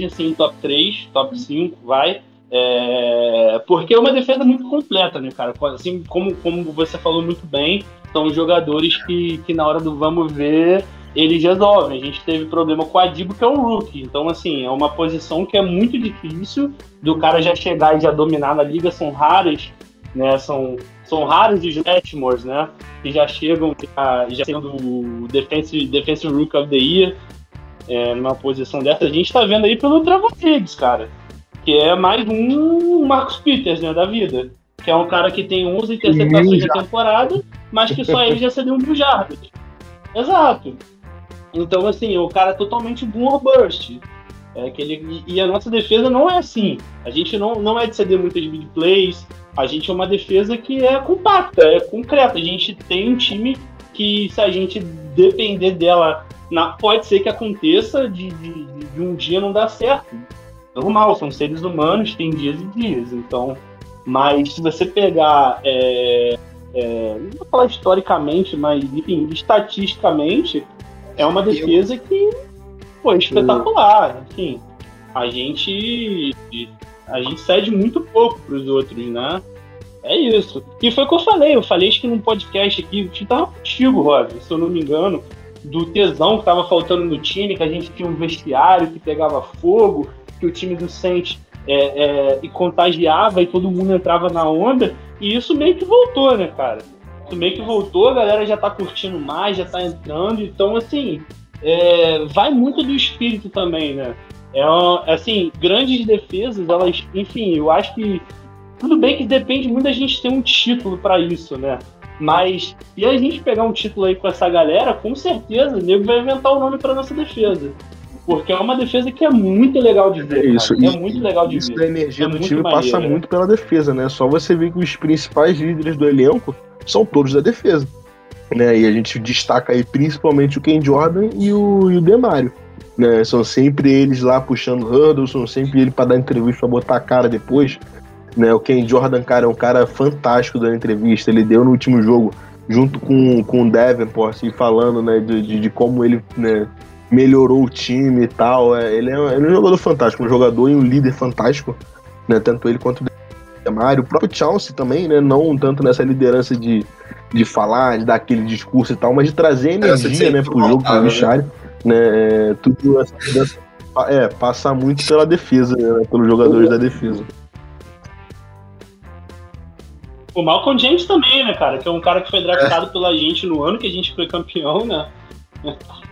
assim, top 3, top 5, vai. É, porque é uma defesa muito completa, né, cara? Assim como, como você falou muito bem, são jogadores que, que na hora do vamos ver eles resolvem. A gente teve problema com o Adibo, que é um rookie. Então, assim, é uma posição que é muito difícil do cara já chegar e já dominar na liga. São raras, né? São, são raros os Letmores, né? Que já chegam já, já sendo o Defensive, defensive Rookie of the Year é, numa posição dessa. A gente tá vendo aí pelo Dragon Higgs, cara que é mais um Marcos Peters, né, da vida. Que é um cara que tem 11 interceptações na temporada, mas que só ele já cedeu um jardas. Exato. Então, assim, o cara é totalmente boom burst. É aquele, e a nossa defesa não é assim. A gente não, não é de ceder muitas big plays. A gente é uma defesa que é compacta, é concreta. A gente tem um time que, se a gente depender dela, na, pode ser que aconteça de, de, de um dia não dar certo normal, são seres humanos, tem dias e dias. Então, mas se você pegar, é, é, não vou falar historicamente, mas enfim, estatisticamente, é uma defesa que foi espetacular. Enfim, a gente a gente cede muito pouco para os outros, né? É isso. E foi o que eu falei. Eu falei acho que num podcast aqui, que tava contigo, Rob, se eu não me engano, do tesão que tava faltando no time, que a gente tinha um vestiário que pegava fogo, que o time do Saints é, é, e contagiava e todo mundo entrava na onda. E isso meio que voltou, né, cara? Isso meio que voltou, a galera já tá curtindo mais, já tá entrando. Então, assim, é, vai muito do espírito também, né? É assim, grandes defesas, elas, enfim, eu acho que tudo bem que depende muito da gente ter um título para isso, né? Mas e a gente pegar um título aí com essa galera, com certeza o nego vai inventar o um nome para nossa defesa. Porque é uma defesa que é muito legal de ver. Isso, é muito legal de isso ver. A energia é do time passa muito pela defesa, né? Só você ver que os principais líderes do elenco são todos da defesa. Né? E a gente destaca aí principalmente o Ken Jordan e o, e o Demário. Né? São sempre eles lá puxando hurdles, são sempre ele para dar entrevista para botar a cara depois. Né? O Ken Jordan, cara, é um cara fantástico da entrevista. Ele deu no último jogo, junto com, com o Davenport, assim, falando né, de, de, de como ele né, melhorou o time e tal. É, ele, é, ele é um jogador fantástico, um jogador e um líder fantástico, né? Tanto ele quanto o Mário. O próprio Chelsea também, né? Não tanto nessa liderança de, de falar, de dar aquele discurso e tal, mas de trazer energia, né, pro jogo, pro vestiário. Né? É, tudo essa, é, passar muito pela defesa, né, pelos jogadores da defesa. O Malcolm James também, né, cara? Que é um cara que foi draftado é. pela gente no ano que a gente foi campeão, né?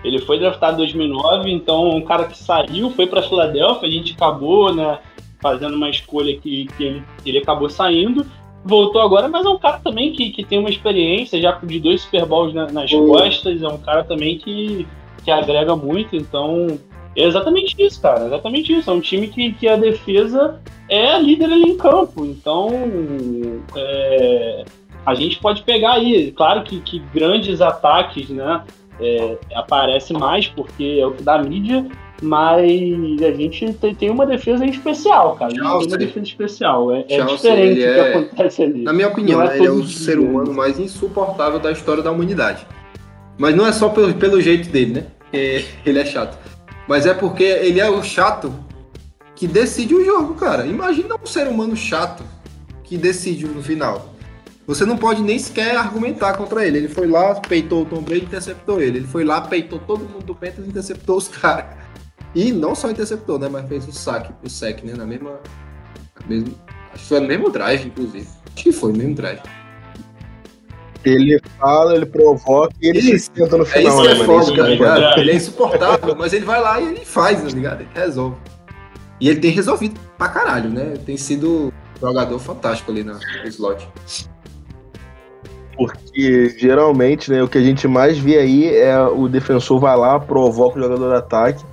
Ele foi draftado em 2009, então um cara que saiu, foi para Filadélfia, a gente acabou, né, fazendo uma escolha que, que ele, ele acabou saindo, voltou agora, mas é um cara também que, que tem uma experiência já de dois Super Bowls na, nas costas, é um cara também que, que agrega muito, então é exatamente isso, cara, exatamente isso. É um time que, que a defesa é a líder ali em campo, então é, a gente pode pegar aí, claro que, que grandes ataques, né? é, aparece mais porque é o que dá mídia, mas a gente tem, tem uma defesa em especial, cara. A gente tem uma defesa especial. É, é diferente o que é, acontece ali. Na minha opinião, é ele é o dia. ser humano mais insuportável da história da humanidade. Mas não é só pelo, pelo jeito dele, né? ele é chato. Mas é porque ele é o chato que decide o jogo, cara. Imagina um ser humano chato que decide no final. Você não pode nem sequer argumentar contra ele. Ele foi lá, peitou o Tom Brady interceptou ele. Ele foi lá, peitou todo mundo do Panthers interceptou os caras. E não só interceptou, né? Mas fez o saque, o sec, né? Na mesma, na mesma. Acho que foi no mesmo drive, inclusive. Acho que foi no mesmo drive. Ele fala, ele provoca e ele isso, se senta no é final, é isso que é tá ligado? Ele é insuportável, mas ele vai lá e ele faz, tá ligado? Ele resolve. E ele tem resolvido pra caralho, né? Tem sido um jogador fantástico ali no slot. Porque geralmente, né, o que a gente mais vê aí é o defensor vai lá, provoca o jogador de ataque,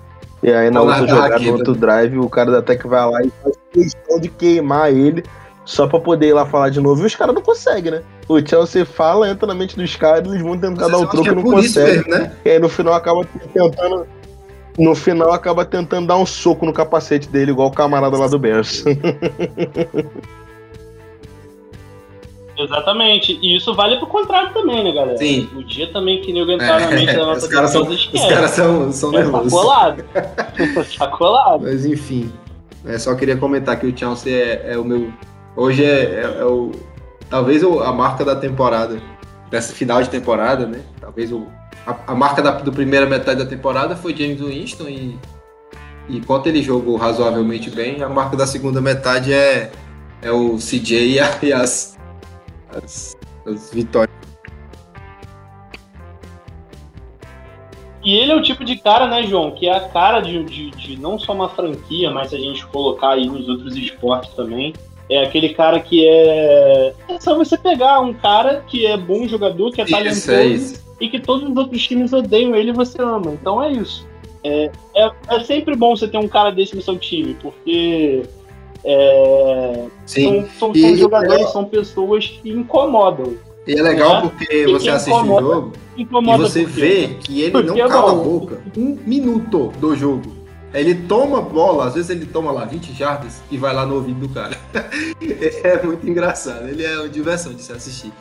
e aí na outra jogada, no outro drive, o cara do ataque vai lá e faz questão de queimar ele só pra poder ir lá falar de novo. E os caras não conseguem, né? O Chelsea fala, entra na mente dos caras, eles vão tentar dar o troco e é não conseguem. Né? E aí no final acaba tentando. No final acaba tentando dar um soco no capacete dele, igual o camarada lá do Bears. Exatamente. E isso vale pro contrário também, né, galera? Sim. O dia também que nego entrar é, na mente da nossa os caras são, Os caras são, são é, nervosos. Tá colado. tá colado. Mas enfim. É, só queria comentar que o Chelsea é, é o meu. Hoje é, é, é o. Talvez a marca da temporada. Dessa final de temporada, né? Talvez o, a, a marca da do primeira metade da temporada foi James Winston e. E enquanto ele jogou razoavelmente bem, a marca da segunda metade é, é o CJ e, e as, as, as vitórias. E ele é o tipo de cara, né, João, que é a cara de, de, de, não só uma franquia, mas se a gente colocar aí nos outros esportes também, é aquele cara que é. É só você pegar um cara que é bom jogador, que é talentoso é isso. e que todos os outros times odeiam ele e você ama. Então é isso. É, é, é sempre bom você ter um cara desse no seu time, porque é, Sim. São, são, são jogadores, são pessoas que incomodam. E é legal né? porque você assiste o jogo e você vê que ele não é cala a boca um minuto do jogo. Ele toma bola, às vezes ele toma lá 20 jardas e vai lá no ouvido do cara. é muito engraçado, ele é uma diversão de se assistir.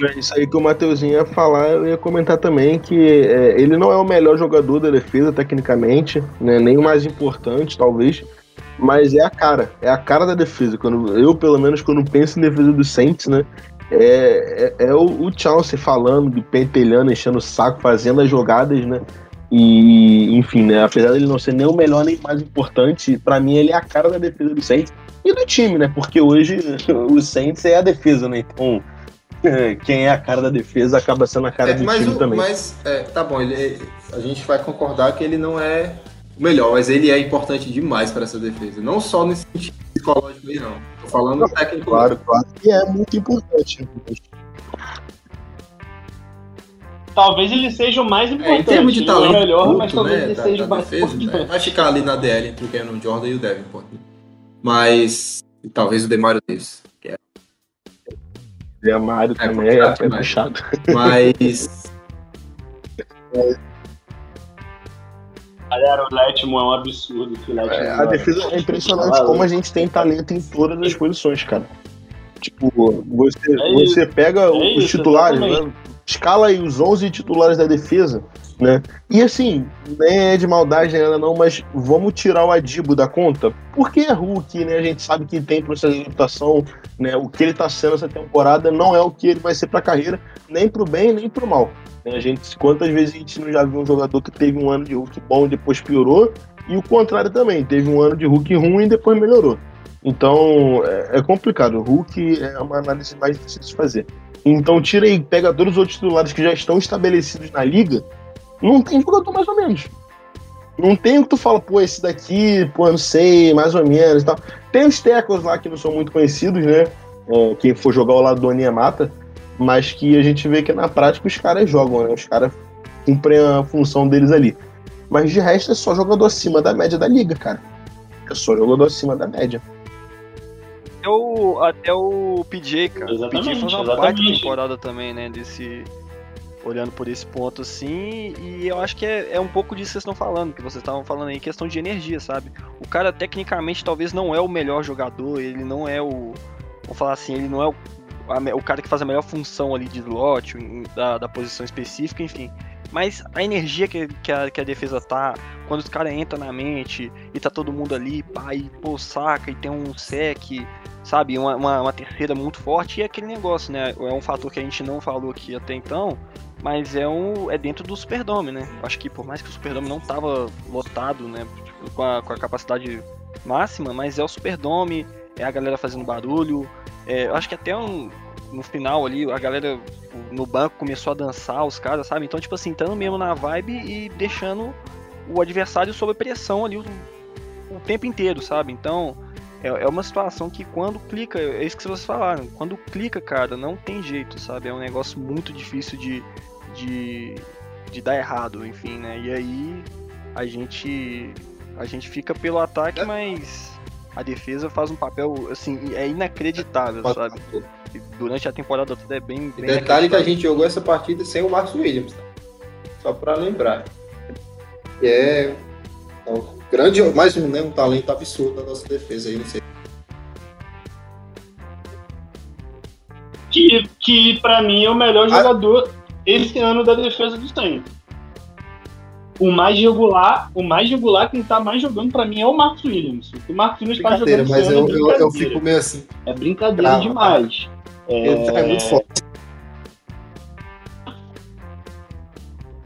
É isso aí que o Mateuzinho ia falar, eu ia comentar também que é, ele não é o melhor jogador da defesa, tecnicamente, né, nem o mais importante, talvez, mas é a cara, é a cara da defesa. Quando eu, pelo menos, quando penso em defesa do Saints, né, é, é, é o, o Chelsea falando, pentelhando, enchendo o saco, fazendo as jogadas, né, e, enfim, né, apesar dele não ser nem o melhor nem o mais importante, para mim ele é a cara da defesa do Saints e do time, né, porque hoje o Saints é a defesa, né, então quem é a cara da defesa acaba sendo a cara é, do time o, também. Mas, é, tá bom, ele, a gente vai concordar que ele não é o melhor, mas ele é importante demais para essa defesa. Não só nesse sentido psicológico aí, não. Tô falando não, técnico. Claro, claro. E é muito importante. Talvez ele seja o mais importante. É, em termos de talento, é melhor, mas talvez né, ele da, seja o mais defesa, importante. Né? Vai ficar ali na DL entre o Cameron Jordan e o Devin Mas talvez o Demario Davis. E a Mario é, também é, é puxado. Mas. Galera, o Letmo é um absurdo. É, a defesa é impressionante como a gente tem talento em todas as posições, cara. Tipo, você, é você pega é os isso, titulares, né? Escala aí os 11 titulares da defesa, né? E assim, nem é de maldade não, mas vamos tirar o Adibo da conta, porque é Hulk, né? A gente sabe que tem processo de adaptação, né? O que ele tá sendo essa temporada não é o que ele vai ser pra carreira, nem pro bem, nem pro mal. Né? A gente, quantas vezes a gente não já viu um jogador que teve um ano de Hulk bom e depois piorou, e o contrário também, teve um ano de Hulk ruim e depois melhorou. Então, é, é complicado. O Hulk é uma análise mais difícil de fazer. Então, tira aí, pega todos os outros titulares que já estão estabelecidos na liga, não tem jogador mais ou menos. Não tem o que tu fala, pô, esse daqui, pô, não sei, mais ou menos e tal. Tem os tecos lá que não são muito conhecidos, né? É, quem for jogar ao lado do Aninha mata, mas que a gente vê que na prática os caras jogam, né? Os caras cumprem a função deles ali. Mas de resto é só jogador acima da média da liga, cara. É só jogador acima da média até o, até o PJ, cara. Exatamente, o PJ faz uma baita temporada também, né? Desse, olhando por esse ponto assim, e eu acho que é, é um pouco disso que vocês estão falando, que vocês estavam falando aí, questão de energia, sabe? O cara tecnicamente talvez não é o melhor jogador, ele não é o. Vamos falar assim, ele não é o, a, o cara que faz a melhor função ali de slot, da, da posição específica, enfim. Mas a energia que, que, a, que a defesa tá, quando os caras entram na mente e tá todo mundo ali, pá, e pô, saca, e tem um sec, sabe, uma, uma, uma, terceira muito forte, e é aquele negócio, né? É um fator que a gente não falou aqui até então, mas é um é dentro do Superdome, né? Acho que por mais que o Superdome não tava lotado, né, com, a, com a capacidade máxima, mas é o Superdome, é a galera fazendo barulho, é, eu acho que até um, no final ali, a galera no banco começou a dançar, os caras, sabe? Então, tipo assim, estando mesmo na vibe e deixando o adversário sob pressão ali o, o tempo inteiro, sabe? Então, é, é, uma situação que quando clica, é isso que vocês falaram, quando clica, cara, não tem jeito, sabe? É um negócio muito difícil de, de, de dar errado, enfim, né? E aí a gente a gente fica pelo ataque, mas a defesa faz um papel, assim, é inacreditável, sabe? durante a temporada toda é bem. bem Detalhe que a gente jogou essa partida sem o Marcos Williams, tá? Só para lembrar. É um grande, mais um, né, um talento absurdo da nossa defesa aí, não sei. Que, que para mim é o melhor ah. jogador esse ano da defesa do Saints. O mais regular, o mais regular, quem tá mais jogando para mim é o Marcos Williams. O Marcos Williams tá jogando mas eu, é eu, eu, fico meio assim. É brincadeira demais. É... é muito forte.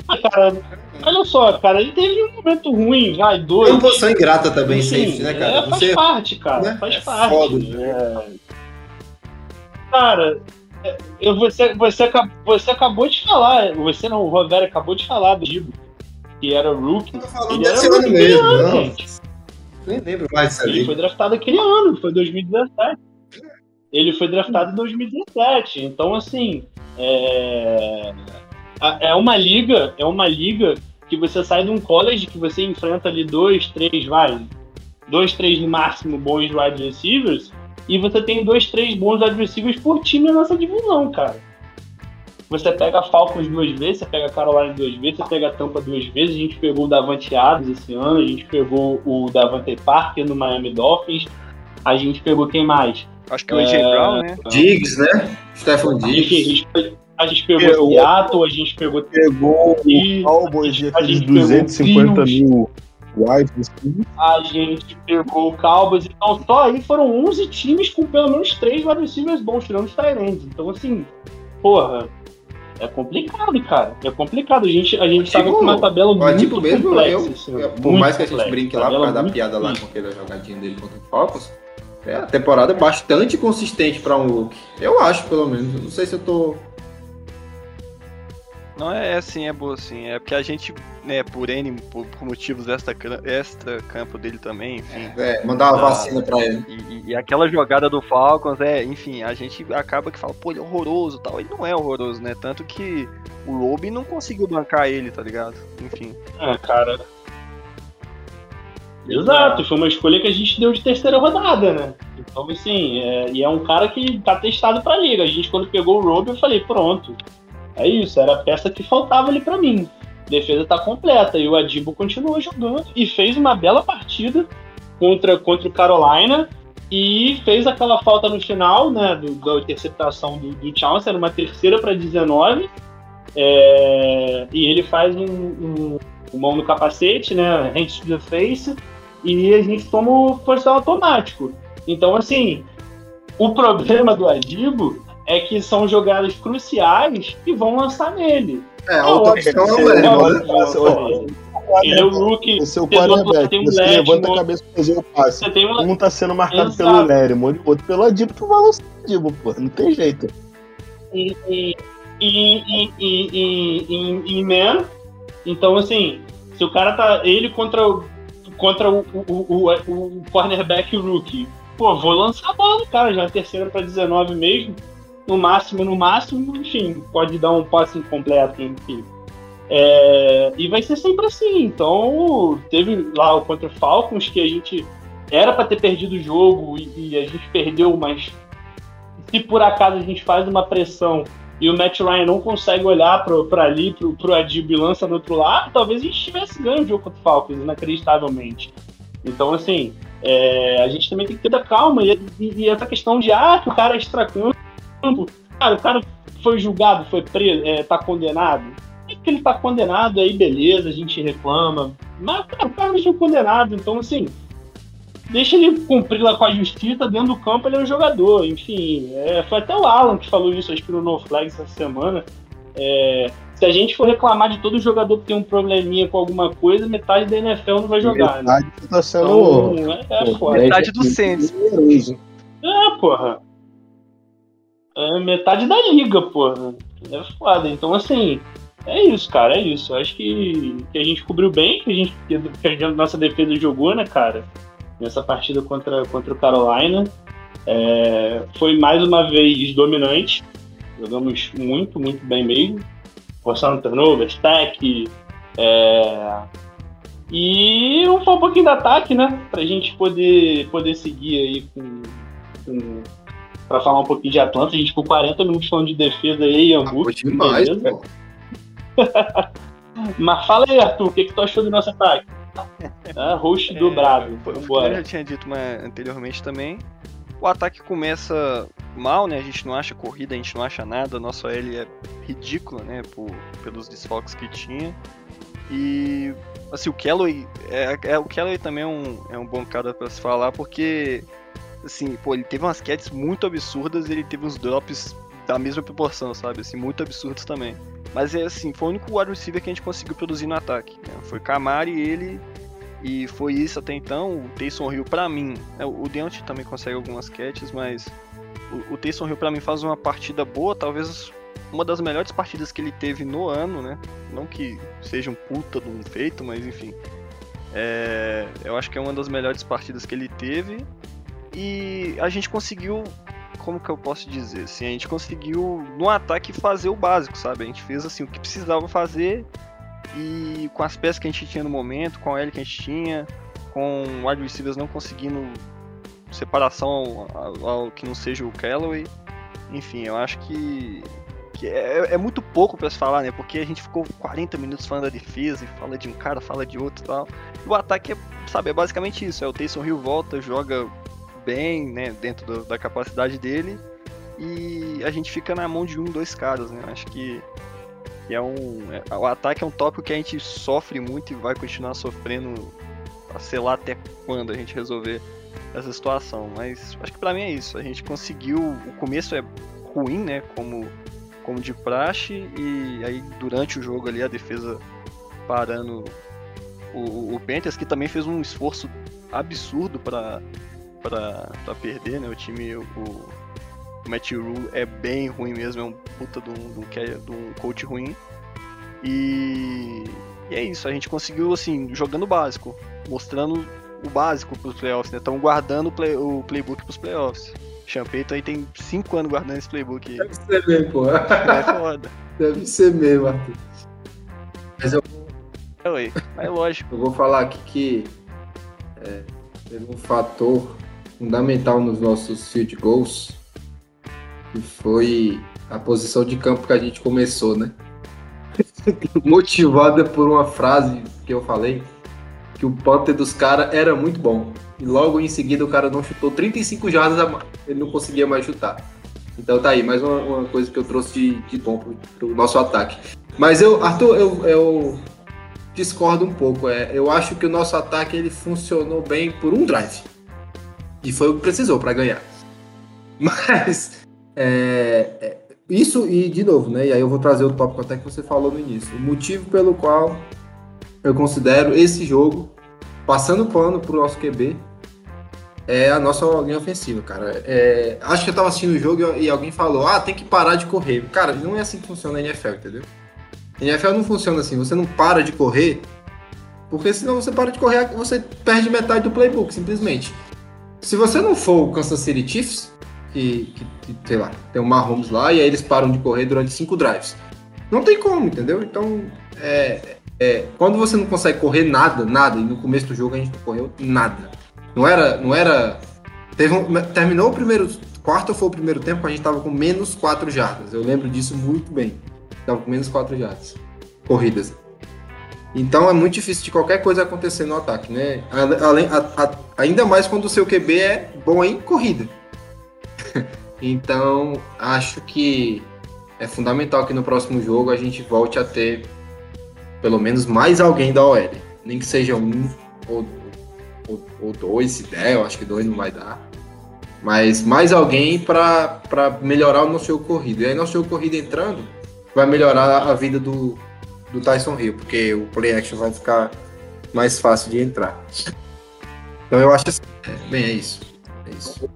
Ah, cara, olha só, cara, ele teve um momento ruim, vai, dois. É uma posição ingrata também, Sim, safety, né, cara? É, faz Você... parte, cara, né? faz é parte. Foda, né? Cara, é, eu, você, você, você acabou de falar, você não, o Rovério acabou de falar do Gibo, que era o Rookie. Ele desse ano mesmo, ano, não. Gente. Nem lembro mais Ele foi draftado aquele ano, foi 2017. Ele foi draftado em 2017. Então, assim, é... é uma liga, é uma liga que você sai de um college que você enfrenta ali dois, três, vai, dois, três no máximo bons wide receivers, e você tem dois, três bons wide receivers por time nessa divisão, cara. Você pega a Falcons duas vezes, você pega a Carolina duas vezes, você pega a Tampa duas vezes, a gente pegou o Davante Adams esse ano, a gente pegou o Davante Parker no Miami Dolphins, a gente pegou quem mais? Acho que o AJ é... Brown, né? Diggs, né? Stefan Diggs. A gente pegou pegou Seattle, a gente pegou. Pegou o Cowboys de 250 mil wides. A gente pegou o Cowboys. Então, só aí foram 11 times com pelo menos 3 wide receivers bons, tirando os Tyrants. Então, assim, porra, é complicado, cara. É complicado. A gente, a gente tipo, tava com uma tabela muito tipo mesmo, complexa. Eu, assim, por mais que a gente brinque lá por causa da piada lá com aquela jogadinha dele contra o Falcons, é a temporada bastante consistente para um look. Eu acho, pelo menos. Não sei se eu tô. Não é assim, é boa assim. É porque a gente, né, por N, por, por motivos extra, extra campo dele também, enfim. É, mandar uma vacina pra ele. E, e, aquela jogada do Falcons, é, enfim, a gente acaba que fala, pô, ele é horroroso tal. Ele não é horroroso, né? Tanto que o Lobe não conseguiu bancar ele, tá ligado? Enfim. É, cara, Exato, foi uma escolha que a gente deu de terceira rodada, né? Então, assim, é, e é um cara que tá testado pra liga. A gente, quando pegou o Robe, eu falei, pronto. É isso, era a peça que faltava ali para mim. Defesa tá completa. E o Adibo continuou jogando e fez uma bela partida contra, contra o Carolina. E fez aquela falta no final, né? Do, da interceptação do, do era uma terceira para 19. É, e ele faz um, um, um mão no capacete, né? Hands to the face e a gente toma o forçado automático. Então, assim, o problema do Adibo é que são jogadas cruciais que vão lançar nele. É, a outra questão é o Larry. Ele é o rookie. O seu quarterback, você levanta a cabeça pra fazer o passe. Um tá sendo marcado Exato. pelo Larry, o outro pelo Adibo, tu vai lançar o Adibo, pô. Não tem jeito. E, e, e, e, e, e, e man, então assim, se o cara tá. Ele contra o contra o, o, o, o cornerback rookie. Pô, vou lançar a bola, cara, já é terceira para 19 mesmo. No máximo, no máximo, enfim, pode dar um passe incompleto, enfim. É, e vai ser sempre assim. Então, teve lá o contra o Falcons que a gente era para ter perdido o jogo e, e, a gente perdeu, mas se por acaso a gente faz uma pressão e o Matt Ryan não consegue olhar para ali, pro, pro Adib e lança do outro lado, talvez a gente tivesse ganho o jogo contra o Falcons, inacreditavelmente. Então, assim, é, a gente também tem que ter calma. E, e, e, essa questão de, ah, que o cara é extracampo. Cara, o cara foi julgado, foi preso, é, tá condenado. É que ele tá condenado, aí beleza, a gente reclama. Mas, cara, o cara não é condenado. Então, assim, deixa ele cumprir lá com a justiça dentro do campo, ele é um jogador. Enfim, é, foi até o Alan que falou isso, acho que no No Flag essa semana. É, se a gente for reclamar de todo jogador que tem um probleminha com alguma coisa, metade da NFL não vai jogar. Né? Metade né? tá sendo. Então, é, é foda. Metade do Saints. É, porra. É metade da liga, porra. É foda. Então, assim, é isso, cara, é isso. Acho que, que a gente cobriu bem, que a gente que a nossa defesa jogou, né, cara? Nessa partida contra, contra o Carolina. É, foi mais uma vez dominante. Jogamos muito, muito bem mesmo. Forçando turnovers, stack. É... E um pouquinho do ataque, né? Pra gente poder, poder seguir aí com, com para falar um pouquinho de Atlanta. A gente ficou 40 minutos falando de defesa aí em Hamburgo. Ah, demais, pô. Mas fala aí, Arthur, o que, que tu achou do nosso ataque? Ah, host é, dobrado. Como eu já tinha dito anteriormente também, o ataque começa mal, né? A gente não acha corrida, a gente não acha nada. Nossa L é ridícula, né? Por, pelos desfalques que tinha. E assim, o Kellaway, é, é, o Kellaway também é um, é um bom cara para se falar, porque assim, pô, ele teve umas catches muito absurdas ele teve uns drops da mesma proporção, sabe? Assim, muito absurdos também. Mas é assim, foi o único wide receiver que a gente conseguiu produzir no ataque. Né? Foi Camari, ele e foi isso até então. O Taysom Hill, para mim, né? o Deontay também consegue algumas catches, mas o, o Taysom Hill, para mim, faz uma partida boa, talvez uma das melhores partidas que ele teve no ano, né? Não que seja um puta de um feito, mas enfim. É, eu acho que é uma das melhores partidas que ele teve. E a gente conseguiu. Como que eu posso dizer? Assim, a gente conseguiu no ataque fazer o básico, sabe? A gente fez assim o que precisava fazer e com as peças que a gente tinha no momento, com a L que a gente tinha, com o wide receivers não conseguindo separação ao, ao, que não seja o Callaway. Enfim, eu acho que, que é, é, muito pouco para se falar, né? Porque a gente ficou 40 minutos falando da defesa, e fala de um cara, fala de outro e tal. E o ataque é, sabe, é basicamente isso. É o Taysom Hill volta, joga bem, né, dentro do, da capacidade dele. E a gente fica na mão de um, dois caras, né? Acho que é um. É, o ataque é um tópico que a gente sofre muito e vai continuar sofrendo, sei lá até quando a gente resolver essa situação. Mas acho que para mim é isso. A gente conseguiu. O começo é ruim, né? Como, como de praxe, e aí durante o jogo ali a defesa parando o, o Panthers, que também fez um esforço absurdo para para perder, né? O time, o, o Matt Rule é bem ruim mesmo, é um puta de um, de um, um coach ruim. E, e, é isso, a gente conseguiu, assim, jogando básico, mostrando o básico pros playoffs, né? Estamos guardando o, play, o playbook pros playoffs. Champeito aí tem 5 anos guardando esse playbook. Deve ser mesmo, pô. É foda. Deve ser mesmo, Arthur. Mas eu. É, ué, mas lógico. Eu vou falar aqui que é, teve um fator fundamental nos nossos field goals que foi a posição de campo que a gente começou, né? Motivada por uma frase que eu falei, que o pote dos caras era muito bom. E logo em seguida o cara não chutou 35 jardas. Ele não conseguia mais chutar. Então tá aí, mais uma, uma coisa que eu trouxe de, de bom pro, pro nosso ataque. Mas eu, Arthur, eu, eu discordo um pouco. É, eu acho que o nosso ataque ele funcionou bem por um drive. E foi o que precisou para ganhar. Mas é, é, isso, e de novo, né? E aí eu vou trazer o tópico até que você falou no início. O motivo pelo qual eu considero esse jogo, passando pano pro nosso QB, é a nossa linha ofensiva, cara. É, acho que eu tava assistindo o jogo e alguém falou: ah, tem que parar de correr. Cara, não é assim que funciona a NFL, entendeu? A NFL não funciona assim, você não para de correr, porque senão você para de correr, você perde metade do playbook, simplesmente. Se você não for o Kansas City Chiefs, que, que, sei lá, tem o Mahomes lá e aí eles param de correr durante cinco drives. Não tem como, entendeu? Então, é, é, quando você não consegue correr nada, nada, e no começo do jogo a gente não correu nada. Não era. Não era teve um, terminou o primeiro quarto foi o primeiro tempo, a gente tava com menos 4 jardas. Eu lembro disso muito bem. Tava com menos 4 jardas. Corridas. Então é muito difícil de qualquer coisa acontecer no ataque, né? Além, a, a, ainda mais quando o seu QB é bom em corrida. então, acho que é fundamental que no próximo jogo a gente volte a ter pelo menos mais alguém da OL. Nem que seja um ou, ou, ou dois, se der, eu acho que dois não vai dar. Mas mais alguém para melhorar o nosso jogo corrido. E aí, nosso jogo corrido entrando, vai melhorar a vida do, do Tyson Hill, porque o play action vai ficar mais fácil de entrar. Então eu acho assim, é, bem, é isso. É isso.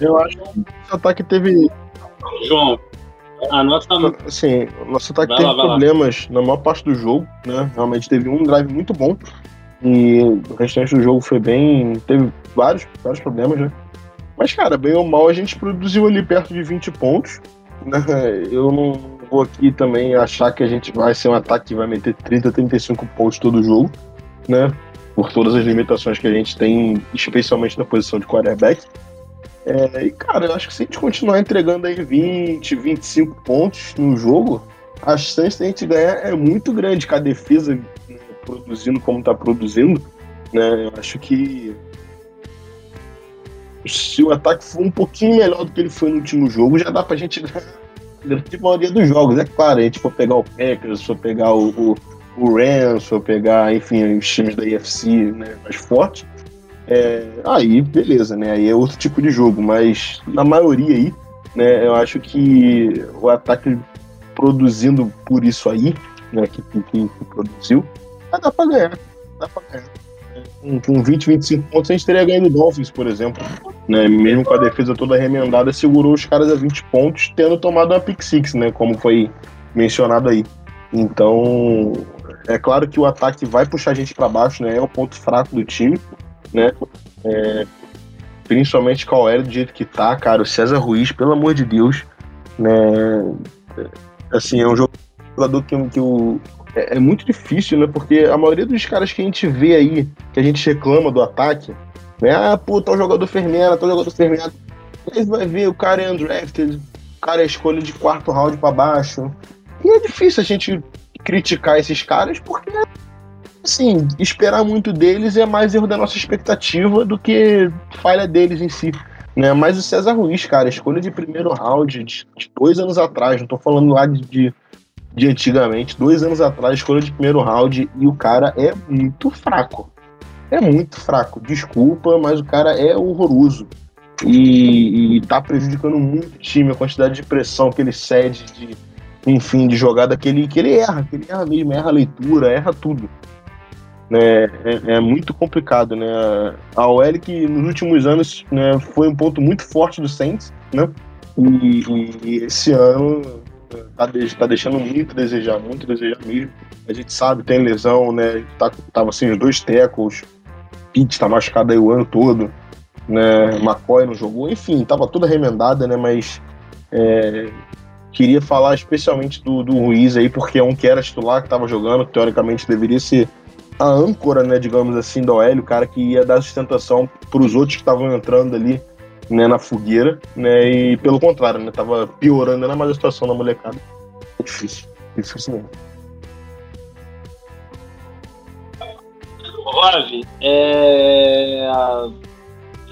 Eu acho que o ataque teve. João, a nossa. Assim, o nosso ataque vai teve lá, problemas lá. na maior parte do jogo, né? Realmente teve um drive muito bom. E o restante do jogo foi bem. Teve vários, vários problemas, né? Mas, cara, bem ou mal, a gente produziu ali perto de 20 pontos. Eu não vou aqui também achar que a gente vai ser um ataque que vai meter 30, 35 pontos todo jogo, né? Por todas as limitações que a gente tem, especialmente na posição de quarterback. É, e, cara, eu acho que se a gente continuar entregando aí 20, 25 pontos no jogo, a chance de a gente ganhar é muito grande com a defesa produzindo como está produzindo. Né? Eu acho que se o ataque for um pouquinho melhor do que ele foi no último jogo, já dá pra gente ganhar a grande maioria dos jogos. É claro, a gente for pegar o Packers, se for pegar o, o, o Rams, se for pegar, enfim, os times da IFC né, mais fortes, é, aí beleza, né? Aí é outro tipo de jogo, mas na maioria aí, né, eu acho que o ataque produzindo por isso aí, né, que, que, que produziu, dá pra ganhar. Dá pra ganhar com 20, 25 pontos, a gente teria ganho do Dolphins, por exemplo. Né? Mesmo com a defesa toda remendada, segurou os caras a 20 pontos, tendo tomado uma pick six, né? Como foi mencionado aí. Então, é claro que o ataque vai puxar a gente para baixo, né? É o ponto fraco do time, né? É, principalmente com a OL do jeito que tá, cara. O César Ruiz, pelo amor de Deus, né? Assim, é um jogador que, que o, é, é, muito difícil, né? Porque a maioria dos caras que a gente vê aí, que a gente reclama do ataque, né? Ah, pô, o jogador Fermena, tá o jogador Fermena. Aí vai ver, o cara é undrafted, o cara é escolha de quarto round para baixo. E é difícil a gente criticar esses caras porque, assim, esperar muito deles é mais erro da nossa expectativa do que falha deles em si. Né? Mas o César Ruiz, cara, escolha de primeiro round de, de dois anos atrás, não tô falando lá de, de de antigamente, dois anos atrás, escolha de primeiro round, e o cara é muito fraco. É muito fraco. Desculpa, mas o cara é horroroso. E, e tá prejudicando muito o time, a quantidade de pressão que ele cede, de, enfim, de jogada que ele, que ele erra, que ele erra mesmo, erra a leitura, erra tudo. Né, é, é, muito complicado, né? A OL que nos últimos anos né, foi um ponto muito forte do Saints, né? E, e esse ano tá, tá deixando muito desejar, muito desejar mesmo. A gente sabe, tem lesão, né? Tá, tava assim, os dois tecos, Pitt tá machucado aí o ano todo, né? McCoy não jogou, enfim, tava toda remendada, né? Mas é, queria falar especialmente do, do Ruiz aí, porque é um que era titular, que tava jogando, teoricamente deveria ser a âncora, né, digamos assim, do OL, o cara que ia dar sustentação para os outros que estavam entrando ali né, na fogueira, né? E pelo contrário, né? Tava piorando ainda mais a situação da molecada. É difícil, difícil mesmo. Ravi, é...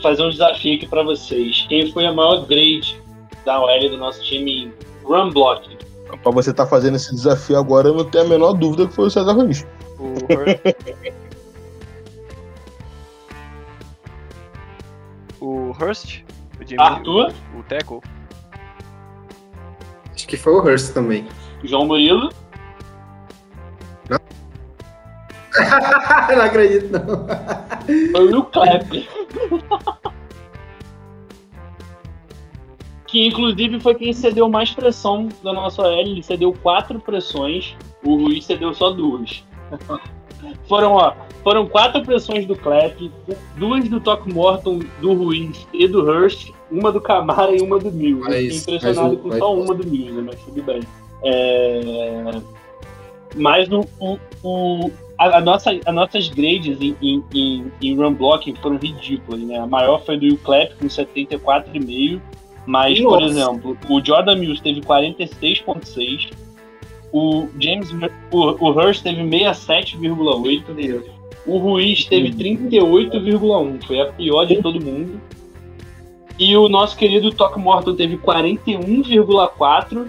fazer um desafio aqui para vocês. Quem foi a maior grade da OL do nosso time em run block? Pra você estar tá fazendo esse desafio agora, eu não tenho a menor dúvida que foi o César Ruiz. Hurst, o Jimmy, Arthur, o, o Teco. Acho que foi o Hurst também. João Murilo. Não, não acredito, não. Foi o Clap. que inclusive foi quem cedeu mais pressão da nossa OL. Ele cedeu quatro pressões, o Ruiz cedeu só duas. Foram, ó, foram quatro pressões do Clap, duas do Toque Morton, do Ruiz e do Hurst, uma do Camara e uma do Mills. Fiquei impressionado com só uma do Mills, né? Mas tudo bem. É... Mas o, o, o, a, a, nossa, as nossas grades em, em, em, em run blocking foram ridículas, né? A maior foi do Will Clapp com 74,5. Mas, Nossa. por exemplo, o Jordan Mills teve 46,6. O James o, o Hurst teve 67,8. O Ruiz teve 38,1. Foi a pior de todo mundo. E o nosso querido Toc Morton teve 41,4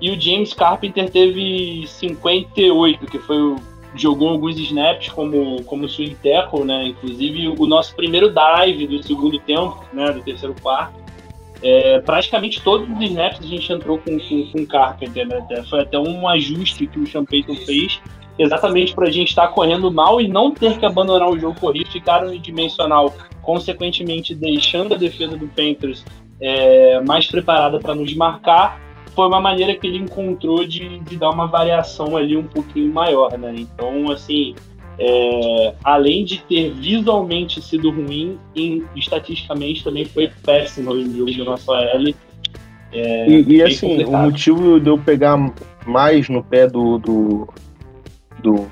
e o James Carpenter teve 58, que foi o jogou alguns snaps como como swing tackle, né? Inclusive o nosso primeiro dive do segundo tempo, né, do terceiro quarto. É, praticamente todos os snaps a gente entrou com, com, com Carpenter, né? Foi até um ajuste que o Sean Payton fez, exatamente para a gente estar tá correndo mal e não ter que abandonar o jogo corrido, ficar unidimensional consequentemente deixando a defesa do Panthers é, mais preparada para nos marcar, foi uma maneira que ele encontrou de, de dar uma variação ali um pouquinho maior, né? Então, assim, é, além de ter visualmente sido ruim, em, estatisticamente também foi péssimo o jogo do nosso AL. É, e, e assim, complicado. o motivo de eu pegar mais no pé do, do, do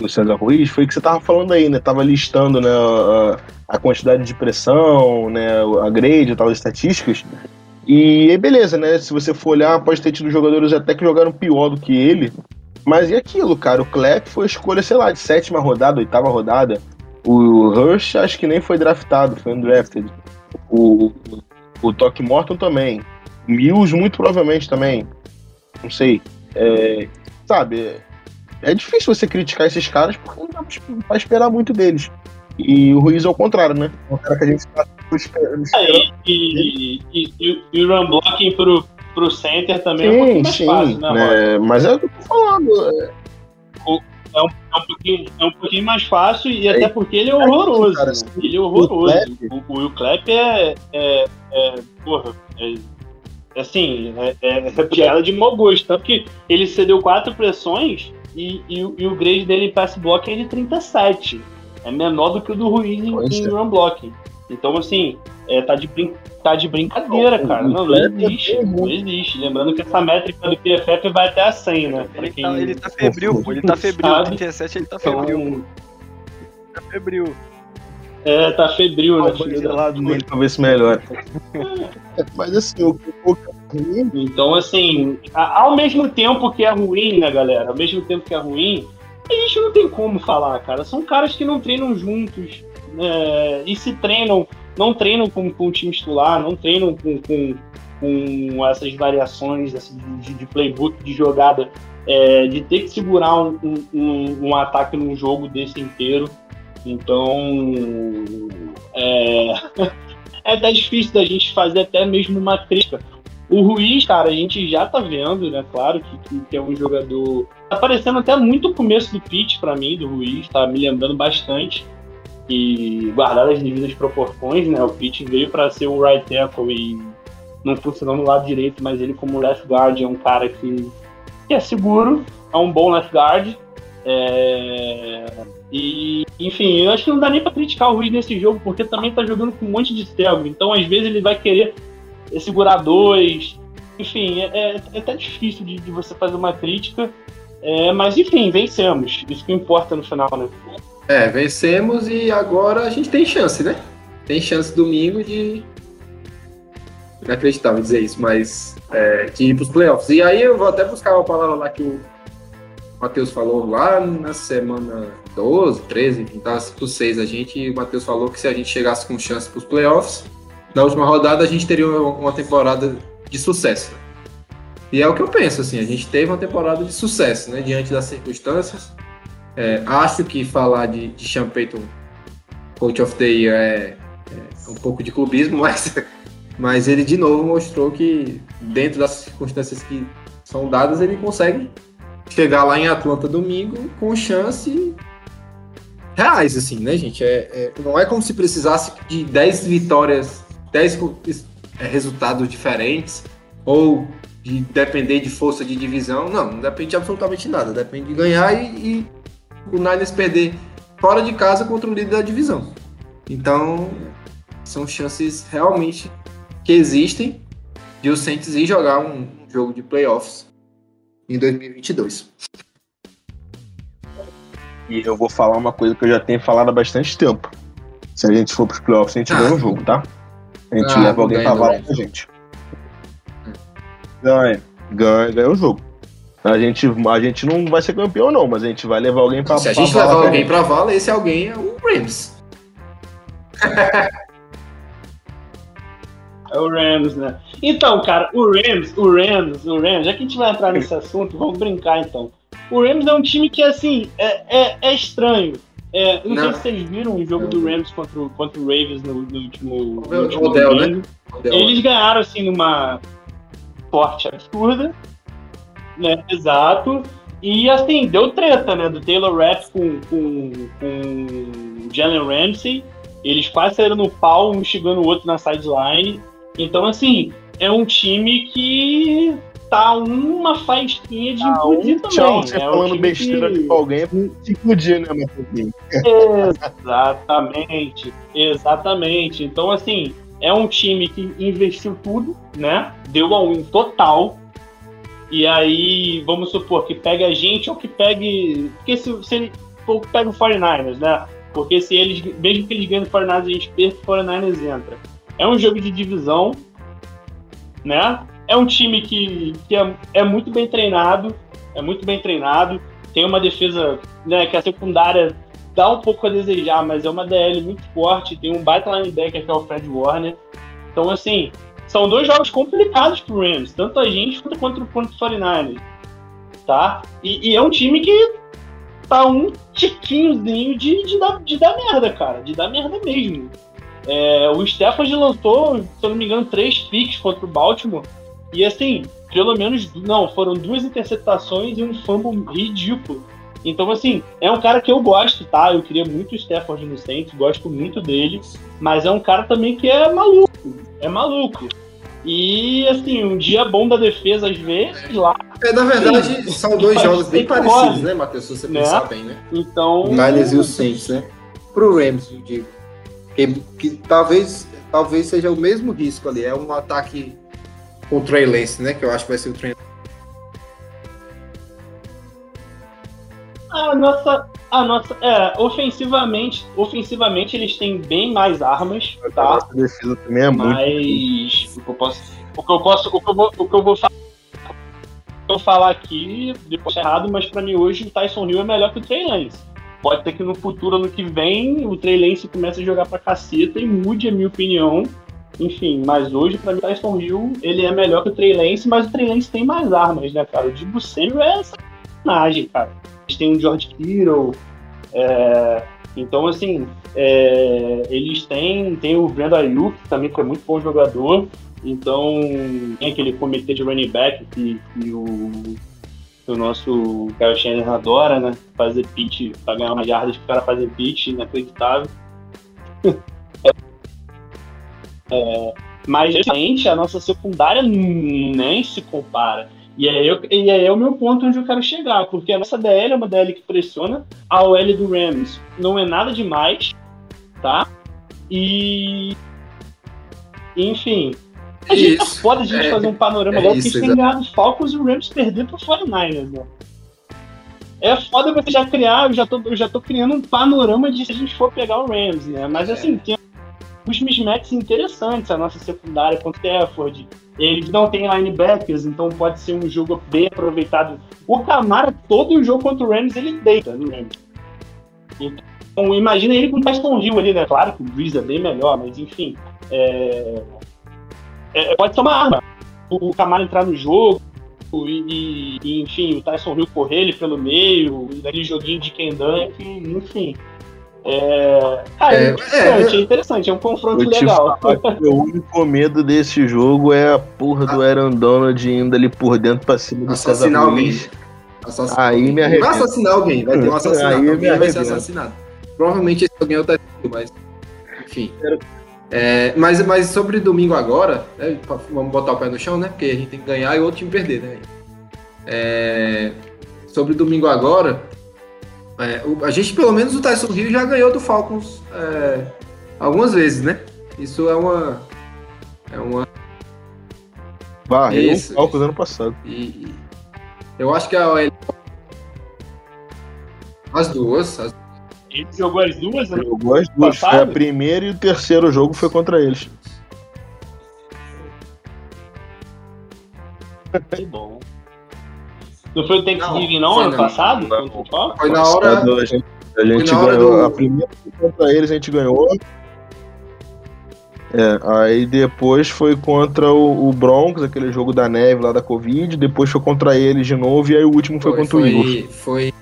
do César Ruiz foi que você tava falando aí, né? Tava listando né, a, a quantidade de pressão, né, a grade, tal, as estatísticas. E beleza, né? Se você for olhar, pode ter tido jogadores até que jogaram pior do que ele. Mas e aquilo, cara? O Clapp foi escolha, sei lá, de sétima rodada, oitava rodada. O Hirsch acho que nem foi draftado, foi undrafted. O, o Toque Morton também. Mills muito provavelmente também. Não sei. É, sabe, é difícil você criticar esses caras porque não dá pra esperar muito deles. E o Ruiz é o contrário, né? É um cara que a gente tá esperando. É, e, e, e, e, o run blocking pro, pro center também sim, é um pouquinho mais sim, fácil, né, né? Mas é o que eu tô falando. É... É um, é, um pouquinho, é um pouquinho mais fácil e é, até porque ele é horroroso. Cara, né? Ele é horroroso. O, Will Clapp é, é, é. Porra, é assim, é, é, é piada de mau gosto. Tanto que ele cedeu quatro pressões e, e, e o grade dele em pass block é de 37. É menor do que o do Ruiz em, em é. run block. Então, assim, é, tá, de brin tá de brincadeira, cara. Não, não existe. Não existe. Lembrando que essa métrica do PFF vai até a 100, né? Ele, tá, ele tá febril, pô. Ele tá febril. 37 ele tá febril. Então, tá febril. É, tá febril, né? Filho da lado dele pra ver se melhora. Mas assim, o, o então, assim, ao mesmo tempo que é ruim, né, galera? Ao mesmo tempo que é ruim, a gente não tem como falar, cara. São caras que não treinam juntos é, e se treinam, não treinam com, com o time titular, não treinam com, com, com essas variações assim, de, de, playbook, de jogada, é, de ter que segurar um, um, um, ataque num jogo desse inteiro. Então, é, é até difícil da gente fazer até mesmo uma crítica. O Ruiz, cara, a gente já tá vendo, né? Claro que, que, é um jogador. Tá parecendo até muito o começo do pitch para mim, do Ruiz, tá me lembrando bastante. Guardar as devidas proporções, né? O pitch veio para ser o right tackle e não funcionou no lado direito, mas ele, como left guard, é um cara que, que é seguro, é um bom left guard. É... E, enfim, eu acho que não dá nem pra criticar o Ruiz nesse jogo, porque também tá jogando com um monte de cego. Então, às vezes, ele vai querer segurar dois. Enfim, é, é, é até difícil de, de, você fazer uma crítica. É, mas enfim, vencemos. Isso que importa no final, né? É, vencemos e agora a gente tem chance, né? Tem chance domingo de. Inacreditável dizer isso, mas é, de ir para os playoffs. E aí eu vou até buscar uma palavra lá que o Matheus falou lá na semana 12, 13, enfim, tá por 6 a gente. O Matheus falou que se a gente chegasse com chance para os playoffs, na última rodada a gente teria uma temporada de sucesso. E é o que eu penso, assim, a gente teve uma temporada de sucesso, né, diante das circunstâncias. É, acho que falar de, de Sean Payton, Coach of the Year, é, é um pouco de clubismo, mas, mas ele de novo mostrou que dentro das circunstâncias que são dadas, ele consegue chegar lá em Atlanta domingo com chance reais, assim, né, gente? É, é, não é como se precisasse de 10 vitórias 10 é, resultados diferentes ou de depender de força de divisão. Não, não depende de absolutamente nada. Depende de ganhar e, e o Niners perder fora de casa contra o líder da divisão. Então, são chances realmente que existem de o Saints ir jogar um jogo de playoffs em 2022. E eu vou falar uma coisa que eu já tenho falado há bastante tempo. Se a gente for pros playoffs, a gente ah. ganha o jogo, tá? A gente ah, leva alguém pra vala com a gente. Ganha, ganha, ganha o jogo. A gente, a gente não vai ser campeão, não, mas a gente vai levar alguém pra Se a gente levar alguém pra vala, esse alguém é o Rams. É o Rams, né? Então, cara, o Rams, o Rams, o Rams, já que a gente vai entrar nesse assunto, vamos brincar então. O Rams é um time que, assim, é, é, é estranho. É, não, não, sei se vocês viram o jogo do Rams contra, o, contra o Ravens no, no último, no último Odell, né? Odell. Eles ganharam, assim, numa forte absurda, né? Exato. E, assim, deu treta, né? Do Taylor Rapp com, com, com o Jalen Ramsey. Eles quase saíram no pau, um chegando o outro na sideline. Então, assim, é um time que tá uma faísquinha de ah, um também. Tchau, você é falando besteira que... com alguém é se implodir, né, Matheus? Exatamente, exatamente. Então, assim, é um time que investiu tudo, né? Deu a um total. E aí, vamos supor que pegue a gente ou que pegue. Porque se, se ele for, pega o 49ers, né? Porque se eles, mesmo que eles ganhem o 49ers, a gente perca o 49ers entra. É um jogo de divisão, né? É um time que, que é, é muito bem treinado, é muito bem treinado, tem uma defesa né, que a secundária dá um pouco a desejar, mas é uma DL muito forte, tem um baita linebacker que é o Fred Warner. Então, assim, são dois jogos complicados pro Rams, tanto a gente quanto contra, contra o 49ers, tá? E, e, é um time que tá um tiquinhozinho de, de, dar, de dar merda, cara, de dar merda mesmo. É, o Stafford lançou, se eu não me engano, três picks contra o Baltimore. E assim, pelo menos, não, foram duas interceptações e um fumble ridículo. Então, assim, é um cara que eu gosto, tá? Eu queria muito o Stafford no Saints, gosto muito dele, mas é um cara também que é maluco, é maluco. E, assim, um dia bom da defesa, às vezes, lá. É, na verdade, sim, são dois jogos bem parecidos, né, Matheus? Se você né? pensar bem, né? Então. O Niners e o Saints, né? Pro Rams, eu digo. Que, que talvez, talvez seja o mesmo risco ali. É um ataque com o Trey Lance, né? Que eu acho que vai ser o Trey A nossa, a nossa, é, ofensivamente, ofensivamente eles têm bem mais armas, tá? A nossa defesa também é muito. Mas o que eu posso, o que eu posso, o que eu vou, o que eu vou falar, eu falar aqui, depois é errado, mas para mim hoje o Tyson Hill é melhor que o Trey Lance. Pode ter que no futuro, ano que vem, o Trey Lance comece a jogar pra caceta e mude a minha opinião. Enfim, mas hoje, pra mim, o Tyson Hill, ele é melhor que o Trey Lance, mas o Trey Lance tem mais armas, né, cara? O Dibu Samuel é sacanagem, cara. Eles têm o George Kittle, é... então, assim, é... eles têm, tem o Brandon Ayuk, também, que é muito bom jogador. Então, tem aquele comitê de running back que, que o o nosso Kyle Shannon adora, né? Fazer pitch para ganhar uma jardas que o cara fazer pitch, inacreditável. é, mas realmente a nossa secundária nem se compara. E aí, eu, e aí é o meu ponto onde eu quero chegar, porque a nossa DL é uma DL que pressiona, a OL do Rams não é nada demais, tá? E. Enfim, a gente tá foda a gente é, fazer um panorama é logo, porque a gente tem ganhado os Falcons e o Rams perder pro 49ers, né? É foda você já criar, eu já tô, eu já tô criando um panorama de se a gente for pegar o Rams, né? Mas é. assim, tem uns mismatches interessantes, a nossa secundária contra o Stafford. Eles não têm linebackers, então pode ser um jogo bem aproveitado. O Camara, todo o jogo contra o Rams, ele deita no Rams. Então, imagina ele com o Preston Hill ali, né? Claro que o Breeze é bem melhor, mas enfim. É é, pode ser uma arma. O Camaro entrar no jogo, e, e, enfim, o Tyson Hill correr ele pelo meio, daquele joguinho de Kendan, enfim. É, cara, é, é interessante, é, é, interessante, é um confronto legal. o único medo desse jogo é a porra do Aaron Donald indo ali por dentro pra cima do Assassinar alguém. Aí me arrependo. Vai assassinar alguém, vai ter um assassinato, aí alguém vai ser assassinado. Provavelmente esse alguém é o Hill, mas enfim. É, mas, mas sobre domingo agora, né, vamos botar o pé no chão, né? Porque a gente tem que ganhar e o outro time perder, né? É, sobre domingo agora, é, o, a gente, pelo menos o Tyson Hill já ganhou do Falcons é, algumas vezes, né? Isso é uma. É uma. Barreu o Falcons ano passado. E, eu acho que a OL. As duas. As... Ele jogou as duas, né? Jogou as duas. Foi a primeira e o terceiro jogo foi contra eles. Que bom. Não foi o Thanksgiving, não, não ano não. passado? Não. Foi na hora. A gente, a gente ganhou. Do... A primeira contra eles a gente ganhou. É, aí depois foi contra o, o, Broncos, aquele jogo da neve lá da Covid. Depois foi contra eles de novo. E aí o último foi, foi contra foi, o Eagles. Foi.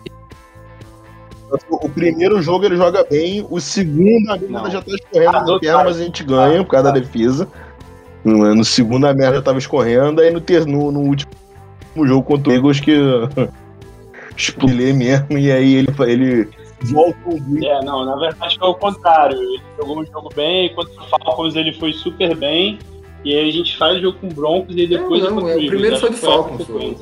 O primeiro jogo ele joga bem, o segundo a merda já tá escorrendo ah, na perna, mas a gente ganha por causa da defesa. No, no segundo a merda já tava escorrendo, aí no, ter, no, no último jogo contra o Eagles que explodiu mesmo, e aí ele, ele volta É, não, na verdade foi o contrário. Ele jogou um jogo bem, contra o Falcons ele foi super bem. E aí a gente faz o jogo com o Broncos e depois é, não, é, o primeiro foi do Falcons. Foi,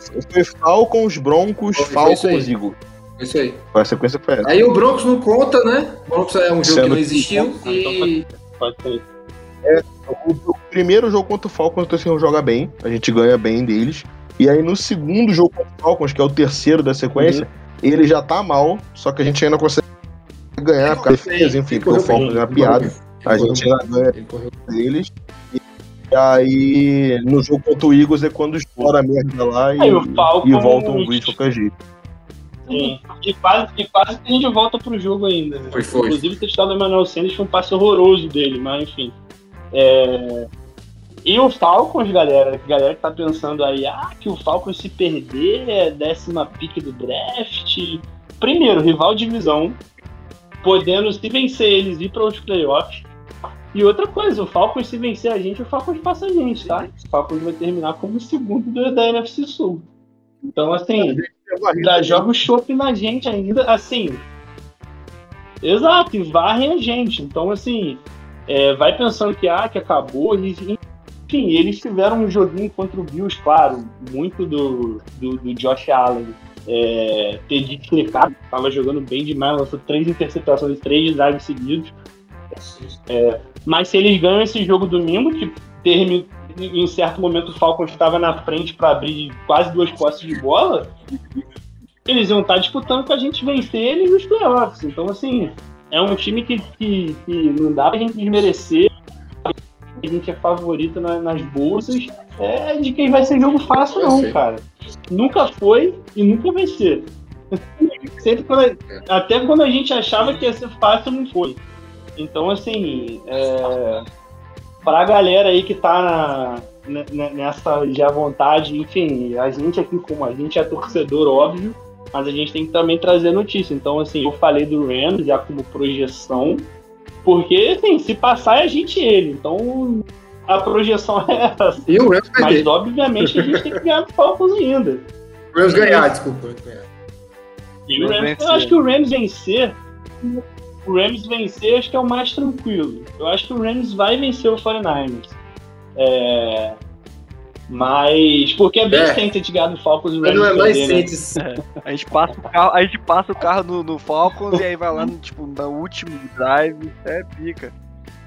foi, foi Falcons, Broncos, foi, Falcons e Eagles. Isso aí. A sequência foi essa. Aí o Broncos não conta, né? O Broncos é um jogo Sendo que não existiu. Que... E... Pode ser. É, o, o, primeiro jogo contra o Falcons, o Torcedor joga bem, a gente ganha bem deles. E aí no segundo jogo contra o Falcons, que é o terceiro da sequência, uhum. ele já tá mal, só que a gente ainda consegue ganhar porque defesa, enfim, porque o Falcons é uma piada. A gente ainda ganha deles. E aí no jogo contra o Eagles é quando estoura a merda lá e, e volta um grid de qualquer jeito. Sim. E quase, e quase que a gente volta pro jogo ainda. Né? Foi, foi. Inclusive, o testado do Emmanuel Sanders foi um passe horroroso dele, mas enfim. É... E o Falcons, galera, galera que tá pensando aí, ah, que o Falcons se perder é décima pique do draft. Primeiro, rival de divisão, podendo se vencer eles ir para os playoffs. E outra coisa, o Falcons se vencer a gente, o Falcons passa a gente, tá? O Falcons vai terminar como segundo da NFC Sul. Então, assim, ainda joga o chope na gente ainda, assim. Exato, e varrem a gente. Então, assim, é, vai pensando que, ah, que acabou. E, enfim, eles tiveram um joguinho contra o Bills, claro, muito do, do, do Josh Allen. É, ter explicado, estava jogando bem demais, lançou três interceptações, três drives seguidos. É, mas se eles ganham esse jogo domingo, que termina, em certo momento o Falcons estava na frente para abrir quase duas postes de bola, eles iam estar disputando com a gente vencer eles nos playoffs. Então, assim, é um time que, que, que não dá pra gente desmerecer. A gente é favorito na, nas bolsas. É de quem vai ser jogo fácil, não, cara. Nunca foi e nunca vai ser. Sempre quando, até quando a gente achava que ia ser fácil, não foi. Então, assim, é, pra galera aí que tá na, nessa já vontade, enfim, a gente aqui, como a gente é torcedor, óbvio, mas a gente tem que também trazer notícia. Então, assim, eu falei do Rams já como projeção, porque, assim, se passar é a gente e ele. Então, a projeção é essa. E o Rams Mas, obviamente, a gente tem que ganhar do Falcons ainda. O Rams ganhar, desculpa. E o Rams, eu acho que o Rams vencer o Rams vencer acho que é o mais tranquilo. Eu acho que o Rams vai vencer o 49ers. É... Mas. Porque é bem é. sente ganhar do Falcons e. Não é mais sente. Né? É. A, gente passa o carro, a gente passa o carro no, no Falcons e aí vai lá no, tipo, no último drive. É pica.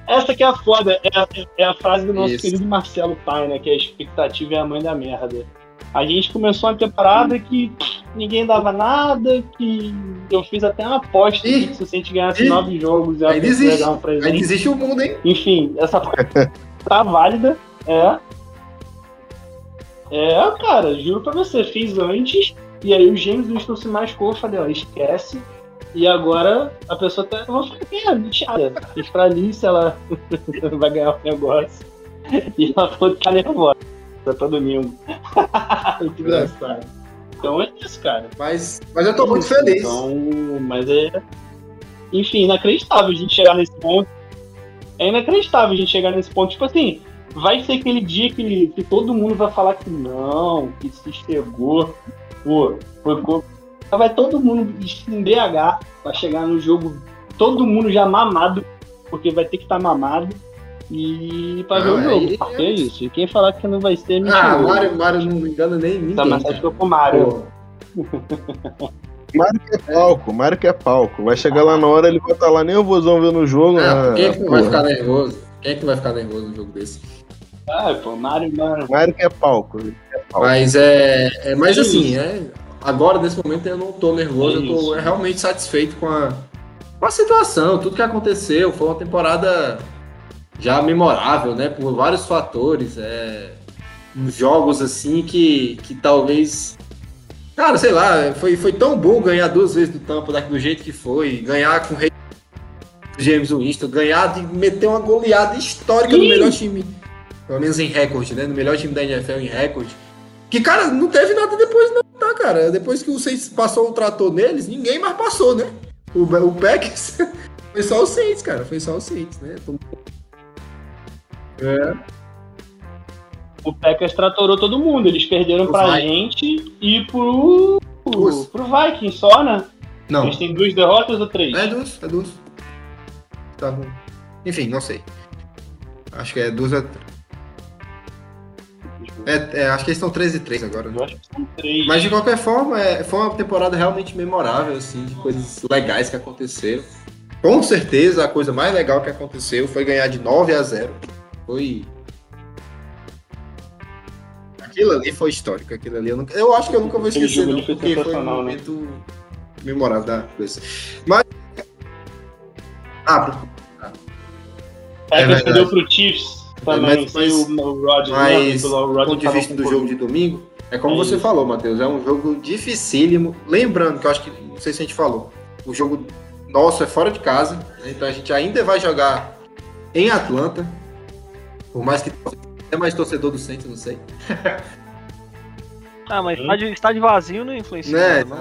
Essa que é a foda, é a, é a frase do nosso Isso. querido Marcelo Pai, né? Que a expectativa é a mãe da merda. A gente começou uma temporada que ninguém dava nada, que eu fiz até uma aposta Ih, que se a gente ganhasse Ih, nove jogos, aí desiste. Um presente. Aí desiste o mundo, hein? Enfim, essa tá válida, é. É, cara, juro pra você, fiz antes, e aí o James Winston se machucou, eu falei, ó, esquece. E agora a pessoa tá. Eu vou ficar chateada. Fiz pra Alice, ela vai ganhar o negócio. E ela falou que tá nervosa pra domingo. que engraçado. Então é isso, cara. Mas, mas eu tô muito feliz. Então, mas é. Enfim, inacreditável a gente chegar nesse ponto. É inacreditável a gente chegar nesse ponto. Tipo assim, vai ser aquele dia que, que todo mundo vai falar que não, que se chegou. Pô, foi, vai todo mundo se embriagar pra chegar no jogo, todo mundo já mamado, porque vai ter que estar tá mamado e pra ver o jogo. Aí, é isso. E quem falar que não vai ser, me Ah, Mário, Mário não engana nem ninguém. Tá, mas acho que eu com o Mário. Mário que é palco, Mário que é palco. Vai chegar lá na hora, ele vai estar tá lá nervosão vendo o jogo. Ah, quem é que não vai ficar nervoso? Quem é que vai ficar nervoso no jogo desse? Ah, pô, Mário, Mário. Mário que é palco. É palco. Mas é, é. Mas assim, é. agora, nesse momento, eu não tô nervoso, é eu tô realmente satisfeito com a, com a situação, tudo que aconteceu. Foi uma temporada já memorável, né? Por vários fatores. É, jogos assim que, que talvez. Cara, sei lá, foi, foi tão bom ganhar duas vezes do Tampa do jeito que foi, ganhar com o Rei James Winston, ganhar de meter uma goleada histórica Sim. no melhor time, pelo menos em recorde, né? No melhor time da NFL em recorde. Que, cara, não teve nada depois, não, tá, cara? Depois que o Saints passou o trator neles, ninguém mais passou, né? O, o Packers foi só o Saints, cara. Foi só o Saints, né? É. O Packers tratorou todo mundo. Eles perderam o pra gente e pro, pro, pro Vikings só, né? Não. Eles têm duas derrotas ou três? É duas, é duas. Tá bom. Enfim, não sei. Acho que é duas a três. É, é, acho que eles estão 13 e 3 agora. Né? Eu acho que são 3. Mas de qualquer forma, é, foi uma temporada realmente memorável, assim, de coisas legais que aconteceram. Com certeza, a coisa mais legal que aconteceu foi ganhar de 9 a 0. Foi. Aquilo ali foi histórico. Aquilo ali eu, nunca, eu acho que eu nunca vou esquecer, não, porque foi um né? momento né? memorável da coisa. Mas. Ah, é, é perdeu pro Chiefs também, mas, mas, o, Rod, mas do ponto de vista do jogo de domingo, é como é você isso. falou, Matheus, é um jogo dificílimo. Lembrando que eu acho que, não sei se a gente falou, o jogo nosso é fora de casa, né? então a gente ainda vai jogar em Atlanta, por mais que é mais torcedor do Saints, não sei. ah, mas estádio, estádio vazio não influencia. Né? Não,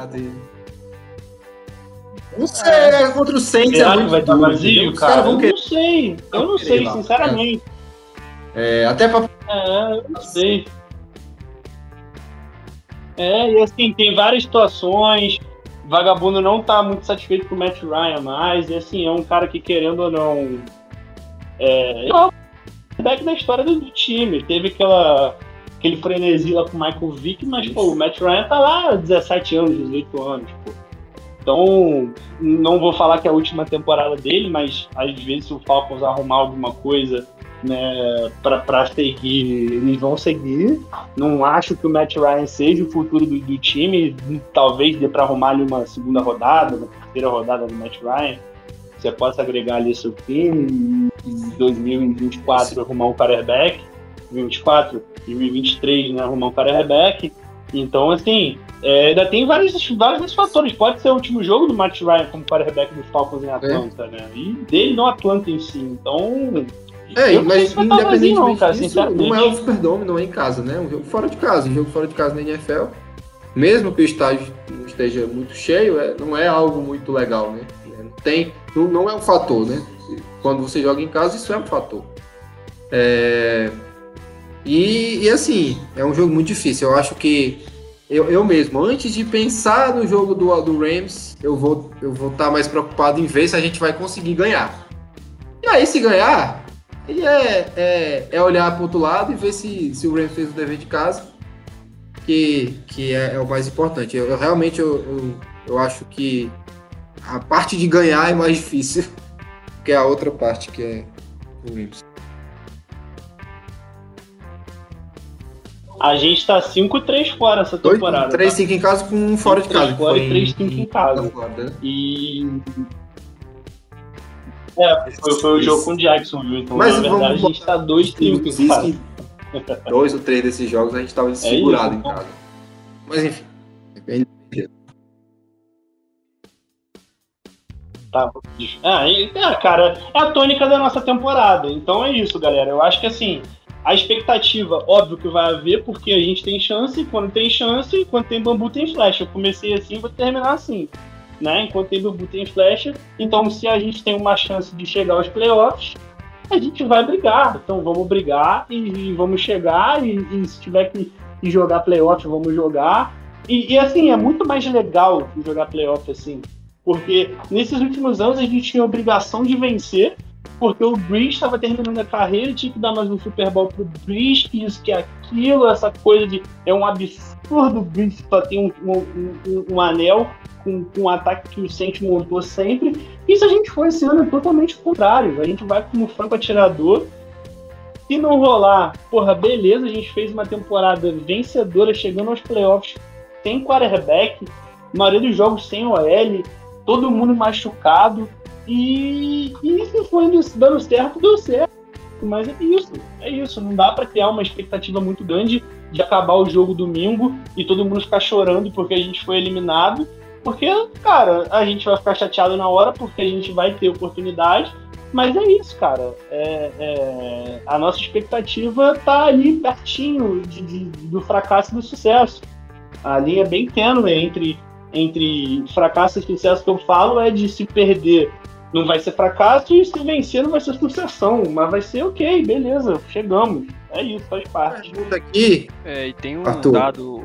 não sei, é. contra o Saints é muito vai estar vazio, cara? Eu não sei, eu não sei, sinceramente. É, até pra. É, eu não sei. É, e assim, tem várias situações. Vagabundo não tá muito satisfeito com o Matt Ryan mais. E assim, é um cara que, querendo ou não. É. Back na história do time. Teve aquela aquele frenesi lá com o Michael Vick, mas pô, o Matt Ryan tá lá 17 anos, 18 anos, pô. Então, não vou falar que é a última temporada dele, mas às vezes se o Falcons arrumar alguma coisa né, para seguir, eles vão seguir. Não acho que o Matt Ryan seja o futuro do, do time. Talvez dê para arrumar ali uma segunda rodada, uma terceira rodada do Matt Ryan. Você possa agregar ali seu time em 2024 arrumar um quarterback, 24 e 2023 né, arrumar um quarterback. Então, assim, é, ainda tem vários, vários fatores. Pode ser o último jogo do Matt Ryan como quarterback dos Falcons em Atlanta, é. né? E dele no Atlanta em si. Então, é, mas independentemente não, cara, disso, não é o Superdome, não é em casa, né? É um jogo fora de casa. Um jogo fora de casa na NFL, mesmo que o estádio não esteja muito cheio, é, não é algo muito legal, né? Não, tem, não, não é um fator, né? Quando você joga em casa, isso é um fator. É, e, e assim, é um jogo muito difícil. Eu acho que eu, eu mesmo, antes de pensar no jogo do, do Rams, eu vou eu vou estar tá mais preocupado em ver se a gente vai conseguir ganhar. E aí, se ganhar, e é, é, é olhar para outro lado e ver se, se o Rams fez o dever de casa, que, que é, é o mais importante. Eu, eu realmente eu, eu, eu, acho que a parte de ganhar é mais difícil que a outra parte, que é o Rams. A gente tá 5-3 fora essa temporada. 3-5 tá? em casa com um fora de casa. Fora e 3-5 em, em casa. Né? E é, foi, foi o jogo com o Jackson, viu? Então, Mas na verdade, vamos... a gente tá 2-5 Dois ou três desses jogos a gente tava segurado é em casa. Mas enfim. Tá. Ah, ah, cara, é a tônica da nossa temporada. Então é isso, galera. Eu acho que assim, a expectativa, óbvio que vai haver, porque a gente tem chance, quando tem chance, quando tem bambu tem flecha. Eu comecei assim, vou terminar assim né? Enquanto tem Bubu tem flecha. Então, se a gente tem uma chance de chegar aos playoffs, a gente vai brigar. Então, vamos brigar e, e vamos chegar. E, e, se tiver que jogar playoff, vamos jogar. E, e, assim, é muito mais legal jogar playoff assim. Porque nesses últimos anos a gente tinha a obrigação de vencer porque o Breeze estava terminando a carreira e tinha que dar mais um Super Bowl pro que isso, que aquilo, essa coisa de. É um absurdo o só ter um, um, um, um, anel com, com um ataque que o Saints montou sempre. Isso a gente foi esse ano totalmente contrário. A gente vai como franco atirador. Se não rolar, porra, beleza, a gente fez uma temporada vencedora, chegando aos playoffs sem quarterback, maioria dos jogos sem OL, todo mundo machucado. E, e isso foi dando certo, deu certo. Mas é isso, é isso. Não dá para criar uma expectativa muito grande de acabar o jogo domingo e todo mundo ficar chorando porque a gente foi eliminado. Porque, cara, a gente vai ficar chateado na hora porque a gente vai ter oportunidade. Mas é isso, cara. É, é, a nossa expectativa tá ali pertinho de, de, do fracasso e do sucesso. A linha é bem tênue entre, entre fracasso e sucesso que eu falo é de se perder não vai ser fracasso e se vencer não vai ser sucessão, mas vai ser ok, beleza, chegamos. É isso, faz parte. aqui. É, e tem um Arthur. dado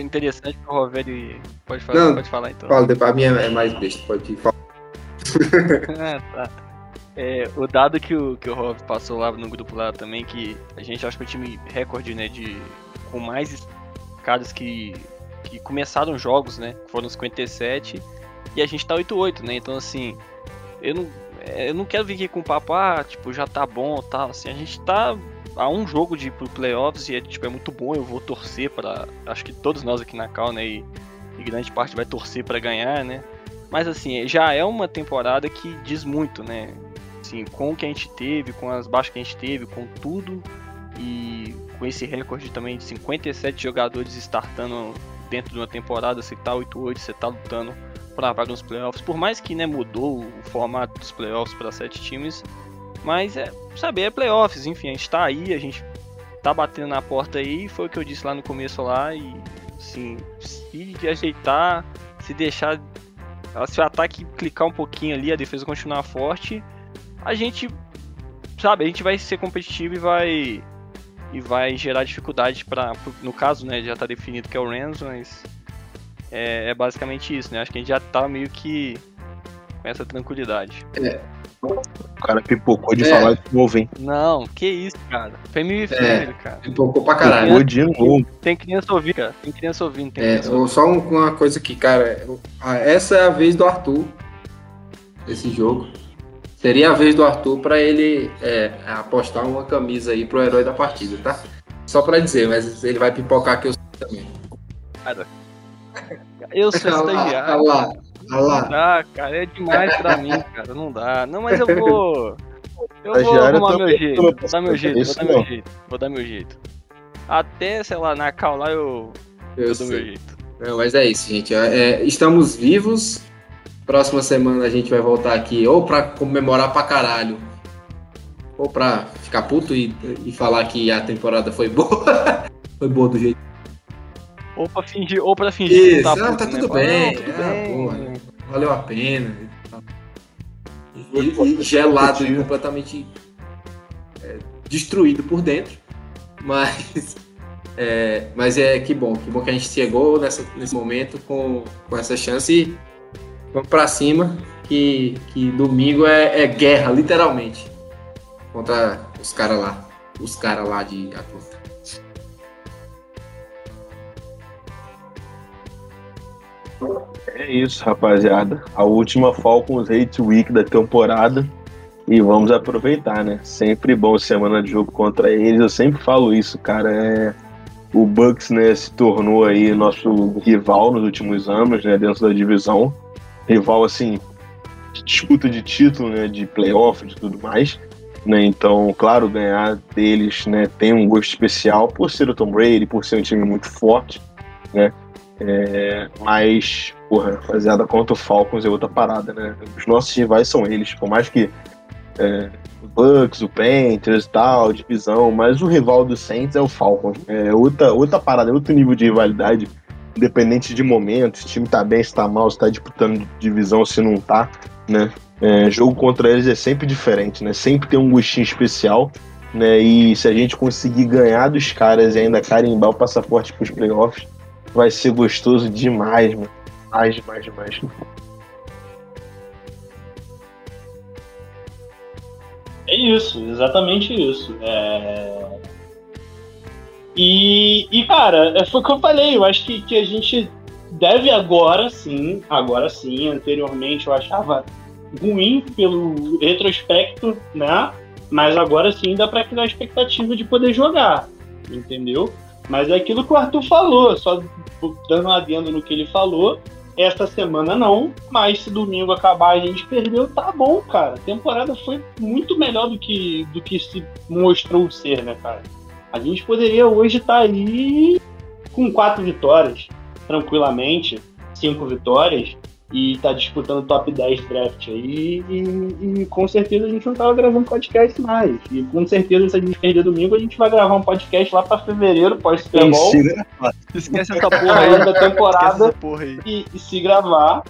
interessante que o Rovério pode falar, não, pode falar então. Fala, a minha é mais besta, pode falar. ah, tá. É, o dado que o, que o Rob passou lá no grupo lá também, que a gente acha que é o time recorde, né, de com mais caras que, que começaram jogos, né, foram 57, e a gente tá 8-8, né, então assim, eu não, é, eu não quero vir aqui com papo, ah, tipo, já tá bom tal. Assim, a gente tá a um jogo de ir pro playoffs e é, tipo, é muito bom, eu vou torcer para Acho que todos nós aqui na Cal, né? E, e grande parte vai torcer para ganhar, né? Mas assim, já é uma temporada que diz muito, né? Assim, com o que a gente teve, com as baixas que a gente teve, com tudo. E com esse recorde também de 57 jogadores startando dentro de uma temporada, você tá 8-8, você tá lutando para vaga nos playoffs. Por mais que né, mudou o formato dos playoffs para sete times, mas é saber é playoffs, enfim, a gente tá aí, a gente tá batendo na porta aí, foi o que eu disse lá no começo lá e assim, se ajeitar, se deixar se o ataque clicar um pouquinho ali, a defesa continuar forte, a gente sabe, a gente vai ser competitivo e vai e vai gerar dificuldade para no caso, né, já tá definido que é o Rams, mas é, é, basicamente isso, né? Acho que a gente já tá meio que com essa tranquilidade. É. O cara pipocou de é. falar de novo, hein? Não, que isso, cara. Family é. cara. Pipocou pra caralho. de novo. Tem criança ouvindo, cara. Tem criança ouvindo. Tem é, criança ouvindo. só uma coisa aqui, cara. Essa é a vez do Arthur. Esse jogo. Seria a vez do Arthur pra ele é, apostar uma camisa aí pro herói da partida, tá? Só pra dizer, mas ele vai pipocar aqui eu também. Cara, eu sou estagiário. Olha lá, olha lá. Não dá, cara, é demais pra mim, cara. Não dá. Não, mas eu vou. Eu vou arrumar meu jeito. Vou dar meu jeito, vou dar meu jeito. Vou dar meu jeito. Até, sei lá, na cal lá eu, eu, eu dou meu jeito. Não, mas é isso, gente. É, estamos vivos. Próxima semana a gente vai voltar aqui ou pra comemorar pra caralho. Ou pra ficar puto e, e falar que a temporada foi boa. foi boa do jeito ou pra fingir, ou pra fingir Isso, tá, puto, tá tudo né? bem. tudo ah, bem. Porra, valeu a pena. E, e gelado e completamente é, destruído por dentro. Mas. É, mas é que bom, que bom que a gente chegou nessa, nesse momento com, com essa chance e vamos pra cima. Que, que domingo é, é guerra, literalmente. Contra os caras lá. Os caras lá de Atlanta. É isso, rapaziada. A última Falcons Hate Week da temporada. E vamos aproveitar, né? Sempre bom semana de jogo contra eles. Eu sempre falo isso, cara. É... O Bucks, né, se tornou aí nosso rival nos últimos anos, né, dentro da divisão. Rival, assim, de disputa de título, né, de playoff, de tudo mais. Né? Então, claro, ganhar deles, né, tem um gosto especial por ser o Tom Brady, por ser um time muito forte, né? É, mas, porra, rapaziada, contra o Falcons é outra parada, né? Os nossos rivais são eles, por mais que é, o Bucks, o Panthers e tal, divisão, mas o rival do Saints é o Falcons. É outra, outra parada, é outro nível de rivalidade, independente de momento, se o time tá bem, se tá mal, se tá disputando divisão, se não tá, né? É, jogo contra eles é sempre diferente, né? Sempre tem um gostinho especial, né? E se a gente conseguir ganhar dos caras e ainda carimbar o passaporte pros playoffs, vai ser gostoso demais, mano. Mais, demais, demais. É isso, exatamente isso. É... E, e, cara, é, foi o que eu falei, eu acho que, que a gente deve agora sim, agora sim, anteriormente eu achava ruim pelo retrospecto, né? Mas agora sim dá para criar a expectativa de poder jogar, entendeu? Mas é aquilo que o Arthur falou, só dando um adendo no que ele falou. Esta semana não, mas se domingo acabar a gente perdeu, tá bom, cara. A temporada foi muito melhor do que, do que se mostrou ser, né, cara? A gente poderia hoje estar tá aí com quatro vitórias, tranquilamente, cinco vitórias, e tá disputando top 10 draft aí. E, e, com certeza a gente não tava gravando podcast mais. E com certeza, se a gente perder domingo, a gente vai gravar um podcast lá pra fevereiro, pós Super Bowl. Esquece essa porra aí. da temporada. Porra aí. E, e se gravar.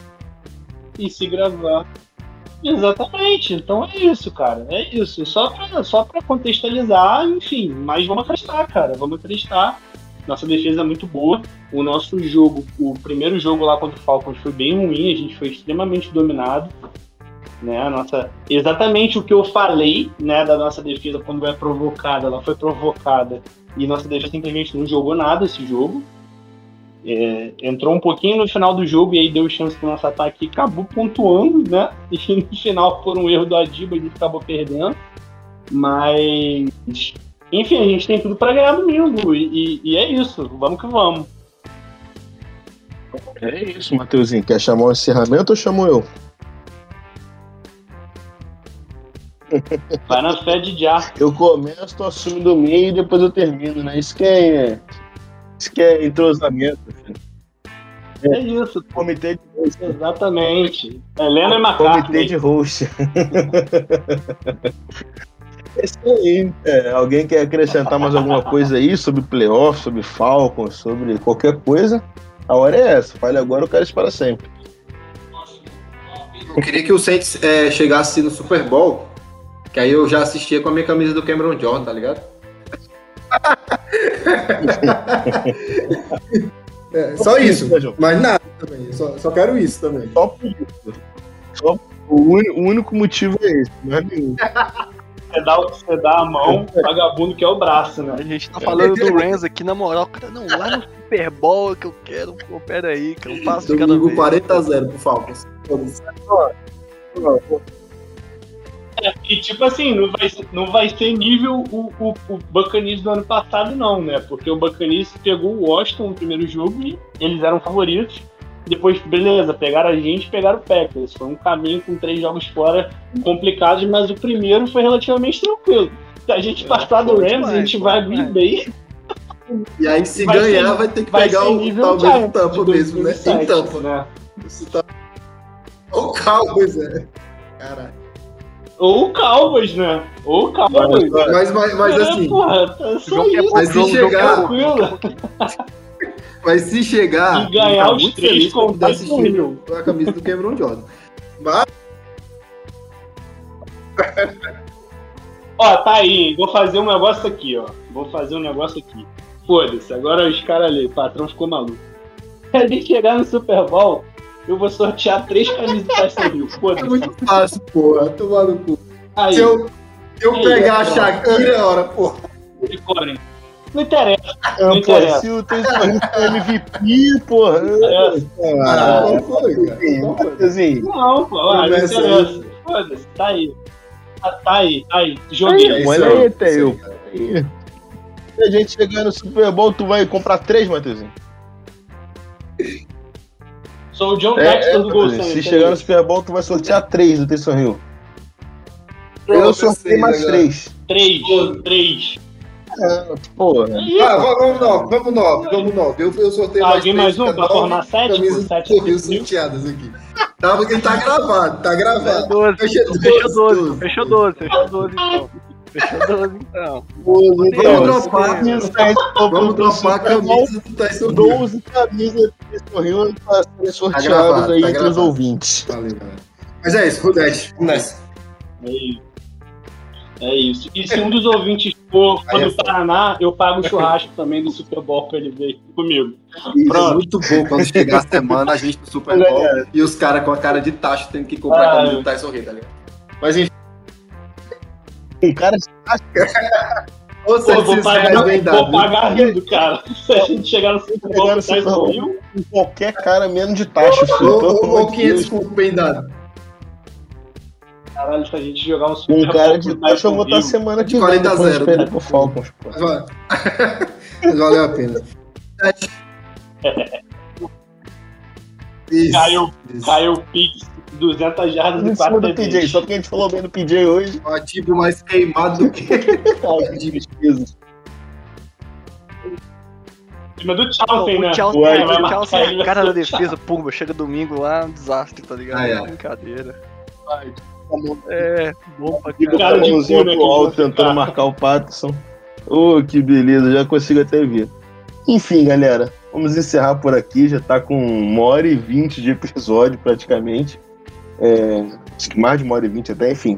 E se gravar. Exatamente, então é isso, cara. É isso. Só pra, só pra contextualizar, enfim. Mas vamos acreditar, cara. Vamos acreditar. Nossa defesa é muito boa. O nosso jogo, o primeiro jogo lá contra o Falcons foi bem ruim, a gente foi extremamente dominado. Né, nossa, exatamente o que eu falei né, da nossa defesa quando é provocada, ela foi provocada e nossa defesa simplesmente não jogou nada esse jogo. É, entrou um pouquinho no final do jogo e aí deu chance para o nosso ataque acabou pontuando, né? E no final, por um erro do Adiba, a gente acabou perdendo. Mas enfim, a gente tem tudo para ganhar domingo. E, e, é isso. Vamos que vamos. É isso, Matheusinho. Quer chamar o encerramento ou chamo eu? Vai na fé de já. Eu começo, tu assume do meio e depois eu termino, né? Isso que é, isso que é entrosamento. É, é isso. Comitê de host. Exatamente. Helena é Macaco. Comitê de host. É isso aí. É, alguém quer acrescentar mais alguma coisa aí sobre playoff, sobre Falcons, sobre qualquer coisa? A hora é essa. Fale agora, eu quero isso para sempre. Eu queria que o Saints é, chegasse no Super Bowl, que aí eu já assistia com a minha camisa do Cameron Jordan, tá ligado? é, só isso, mas nada também. Só, só quero isso também. Só por isso. Só, o, único motivo é esse, não é nenhum. Você dá, você dá a mão, o vagabundo que é o braço, né? A gente tá falando do Renzo aqui, na moral, cara, não, lá no Super Bowl que eu quero, pô, pera aí, que eu passo de cada vez. 40 a 0 pro Falcons. É, e tipo assim, não vai, não vai ser nível o, o, o Buccaneers do ano passado, não, né? Porque o Buccaneers pegou o Washington no primeiro jogo e eles eram favoritos. Depois, beleza, pegaram a gente pegaram o Packers. Foi um caminho com três jogos fora complicados, mas o primeiro foi relativamente tranquilo. Se a gente é, passar do Rams, a gente vai abrir bem. E aí, se vai ganhar, ser, vai ter que pegar o talvez o tampa mesmo, né? Em tampa. Né? Tá... Ou Cowboys, é. Caralho. Ou o Cowboys, né? Ou o Cowboys. Mas, mas, mas é, assim. Porra, tá mas se chegar. Mas se chegar. E ganhar os três com tá assistindo a camisa do Cameron Jordan. Mas. ó, tá aí, vou fazer um negócio aqui, ó. Vou fazer um negócio aqui. Foda-se, agora os caras ali, o patrão ficou maluco. Gente chegar no Super Bowl, eu vou sortear três camisas do Tyson Hill. Foda-se. É muito fácil, porra. Tomar no cu. Aí, se eu, eu aí, pegar a Shakira, hora, porra. Não interessa. Não, não interessa. Se o MVP, porra. É. Ah, não foi, cara. Assim, não, pô, ah, não interessa. Foda-se, tá aí. Tá, tá aí, tá aí. Joguei. Olha aí, Theo. Se a gente chegar no Super Bowl, tu vai comprar três, Matheusinho? Sou o John é, Texton é, do Gol Se chegar no Super Bowl, tu vai sortear três do Tyson Hill. Eu sorteei mais três. Três, três. É, porra. Ah, vamos nove, vamos nove, vamos nove. Eu, eu sorteio mais Alguém mais um pra formar sete? Camisas sete sorteadas aqui. Tá, porque tá gravado, tá gravado. Doze, fechou 12, fechou 12, fechou 12 então. Fechou 12 então. Vamos dropar, vamos dropar a camisa do Tyson 12 camisas do Tyson Hill para serem sorteadas tá aí tá entre os ouvintes. Valeu, galera. Mas é isso, Rudete, nessa. É isso. É isso. E se um dos ouvintes for, for do é Paraná, eu pago o churrasco também do Super Bowl pra ele ver comigo. Isso, é muito bom quando chegar a semana, a gente no Super Bowl é. e os caras com a cara de taxa tendo que comprar ah, a camisa do Tyson Hill, tá ligado? Mas enfim. Um cara de taxa. Pô, vou pagar, vou pagar rindo, cara. Se a gente chegar no Super Bowl, Tyson Hill. Qualquer cara menos de taxa, filho. Ou 500 com bem dado. Caralho, se a gente jogar um Super Um cara de taxa eu vou estar semana que vem. 40 a 0. Né? Pro Falcons, pô. Valeu a pena. Isso, caiu, isso. caiu o Pix 200 jardas de cima do PJ, só porque a gente falou bem do PJ hoje. O ativo mais queimado do que cima do Chelsea, né? O Chelsea, é, o Chelsea é cara da defesa, pumba, chega domingo lá, um desastre, tá ligado? Ah, é. Brincadeira. Vai. É, bom pra cara de alto tentando marcar o Patterson. Oh, que beleza, já consigo até ver. Enfim, galera, vamos encerrar por aqui. Já tá com uma hora e vinte de episódio praticamente. É, acho que mais de uma hora e vinte até, enfim.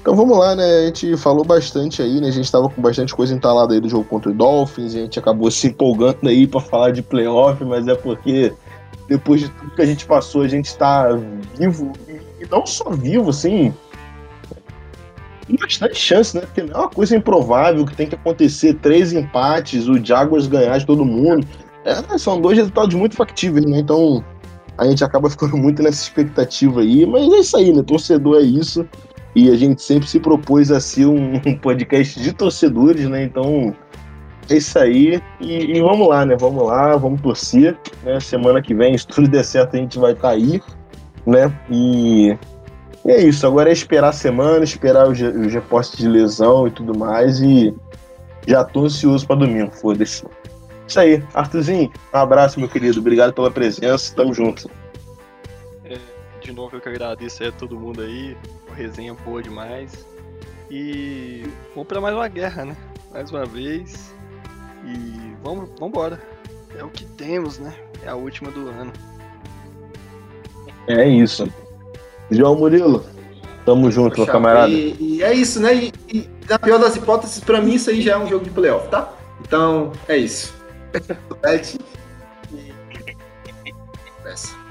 Então vamos lá, né? A gente falou bastante aí, né? A gente tava com bastante coisa entalada aí do jogo contra o Dolphins, a gente acabou se empolgando aí para falar de playoff, mas é porque depois de tudo que a gente passou, a gente tá vivo, não só vivo, assim, tem bastante chance, né? Porque não é uma coisa improvável que tem que acontecer três empates, o Jaguars ganhar de todo mundo. É, são dois resultados muito factíveis, né? Então a gente acaba ficando muito nessa expectativa aí, mas é isso aí, né? Torcedor é isso. E a gente sempre se propôs a ser um, podcast de torcedores, né? Então é isso aí. E, e, vamos lá, né? Vamos lá, vamos torcer. Né? Semana que vem, se tudo der certo, a gente vai estar tá aí, né? E é isso. Agora é esperar a semana, esperar os, os repostos de lesão e tudo mais. E já tô ansioso para domingo, foda-se. Isso aí. Arthurzinho, um abraço, meu querido. Obrigado pela presença. Tamo junto. É, de novo, eu que agradeço a todo mundo aí resenha boa demais. E vamos para mais uma guerra, né? Mais uma vez. E vamos embora. É o que temos, né? É a última do ano. É isso. João Murilo, tamo junto, meu camarada. E, e, é isso, né? E, e, na pior das hipóteses, pra mim isso aí já é um jogo de playoff, tá? Então, é isso.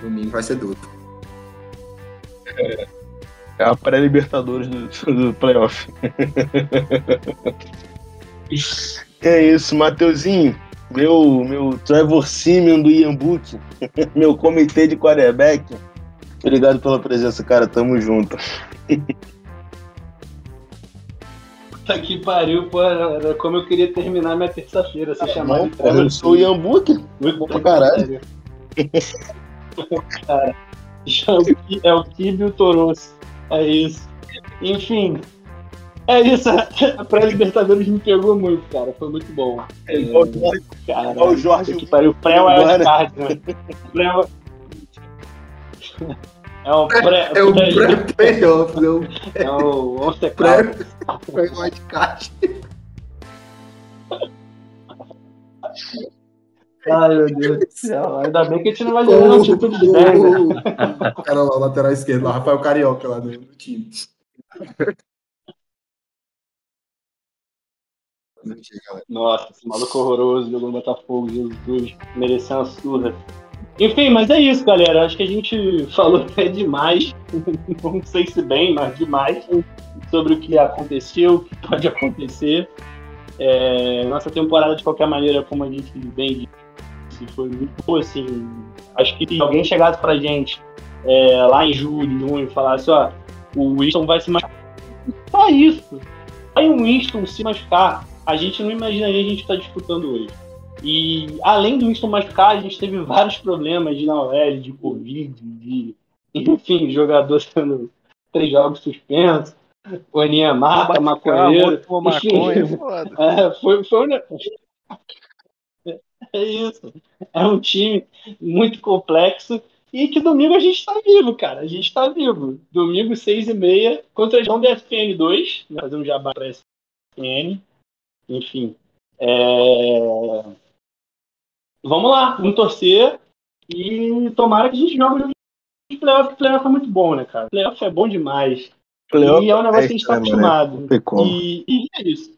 Domingo vai ser duro. É. É a pré-Libertadores do, do playoff. é isso, Mateuzinho. Meu, meu Trevor Simeon do Iambuque. meu comitê de quarterback. Obrigado pela presença, cara. Tamo junto. Puta que pariu, pô. Era como eu queria terminar minha terça-feira, se chamar de Trevor. Eu sou o Iambuque. Muito bom pra caralho. cara, é o e o Toronto. É isso. Enfim. É isso. A pré-Libertadores me pegou muito, cara. Foi muito bom. É, cara, o Jorge. Que pariu. Pré wildcard, né? Pré é o pré. É o pré-playoff, não. É o Pré-wildcard. Ai, meu Deus do céu. Ainda bem que a gente não vai jogar no título de 10, né? O cara lá, lateral esquerdo, lá, Rafael Carioca lá no, time. Nossa, esse maluco horroroso jogou no Botafogo, Jesus, mereceu uma surra. Enfim, mas é isso, galera. Acho que a gente falou até demais, não sei se bem, mas demais, sobre o que aconteceu, o que pode acontecer. É, nossa temporada, de qualquer maneira, como a gente bem foi muito boa, assim. Acho que se alguém chegasse pra gente é, lá em julho, junho, e falasse, ó, o Winston vai se machucar. Só isso. Aí o Winston se machucar, a gente não imaginaria a gente estar tá disputando hoje. E além do Winston machucar, a gente teve vários problemas de OL, de Covid, de. Enfim, jogador sendo três jogos suspensos. O Aninha mata, maconheiro. Enfim, é, foi, foi, é isso. É um time muito complexo e que domingo a gente está vivo, cara. A gente está vivo. Domingo, seis e meia, contra João da SPN 2, né? fazer um jabá para SPN. Enfim. É... Vamos lá, vamos torcer e tomara que a gente jogue de playoff, porque playoff é muito bom, né, cara? Playoff é bom demais. Playoff e é um negócio é que a gente está né, acostumado. Né? E, e é isso.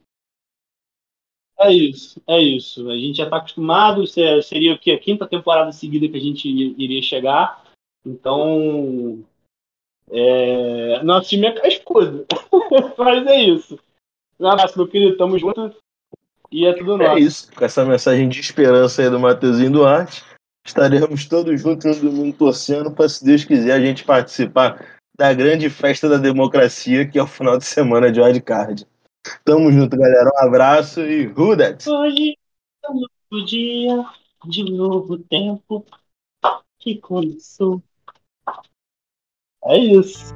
É isso, é isso. A gente já está acostumado, seria o que? A quinta temporada seguida que a gente iria chegar. Então, é... nosso time é cascudo. Mas é isso. Um abraço, meu querido. Tamo junto. E é tudo nosso. É isso. Com essa mensagem de esperança aí do Matheusinho Duarte, estaremos todos juntos no domingo torcendo para, se Deus quiser, a gente participar da grande festa da democracia, que é o final de semana de wildcard. Tamo junto, galera. Um abraço e that? Hoje novo dia, de novo tempo que começou. É isso.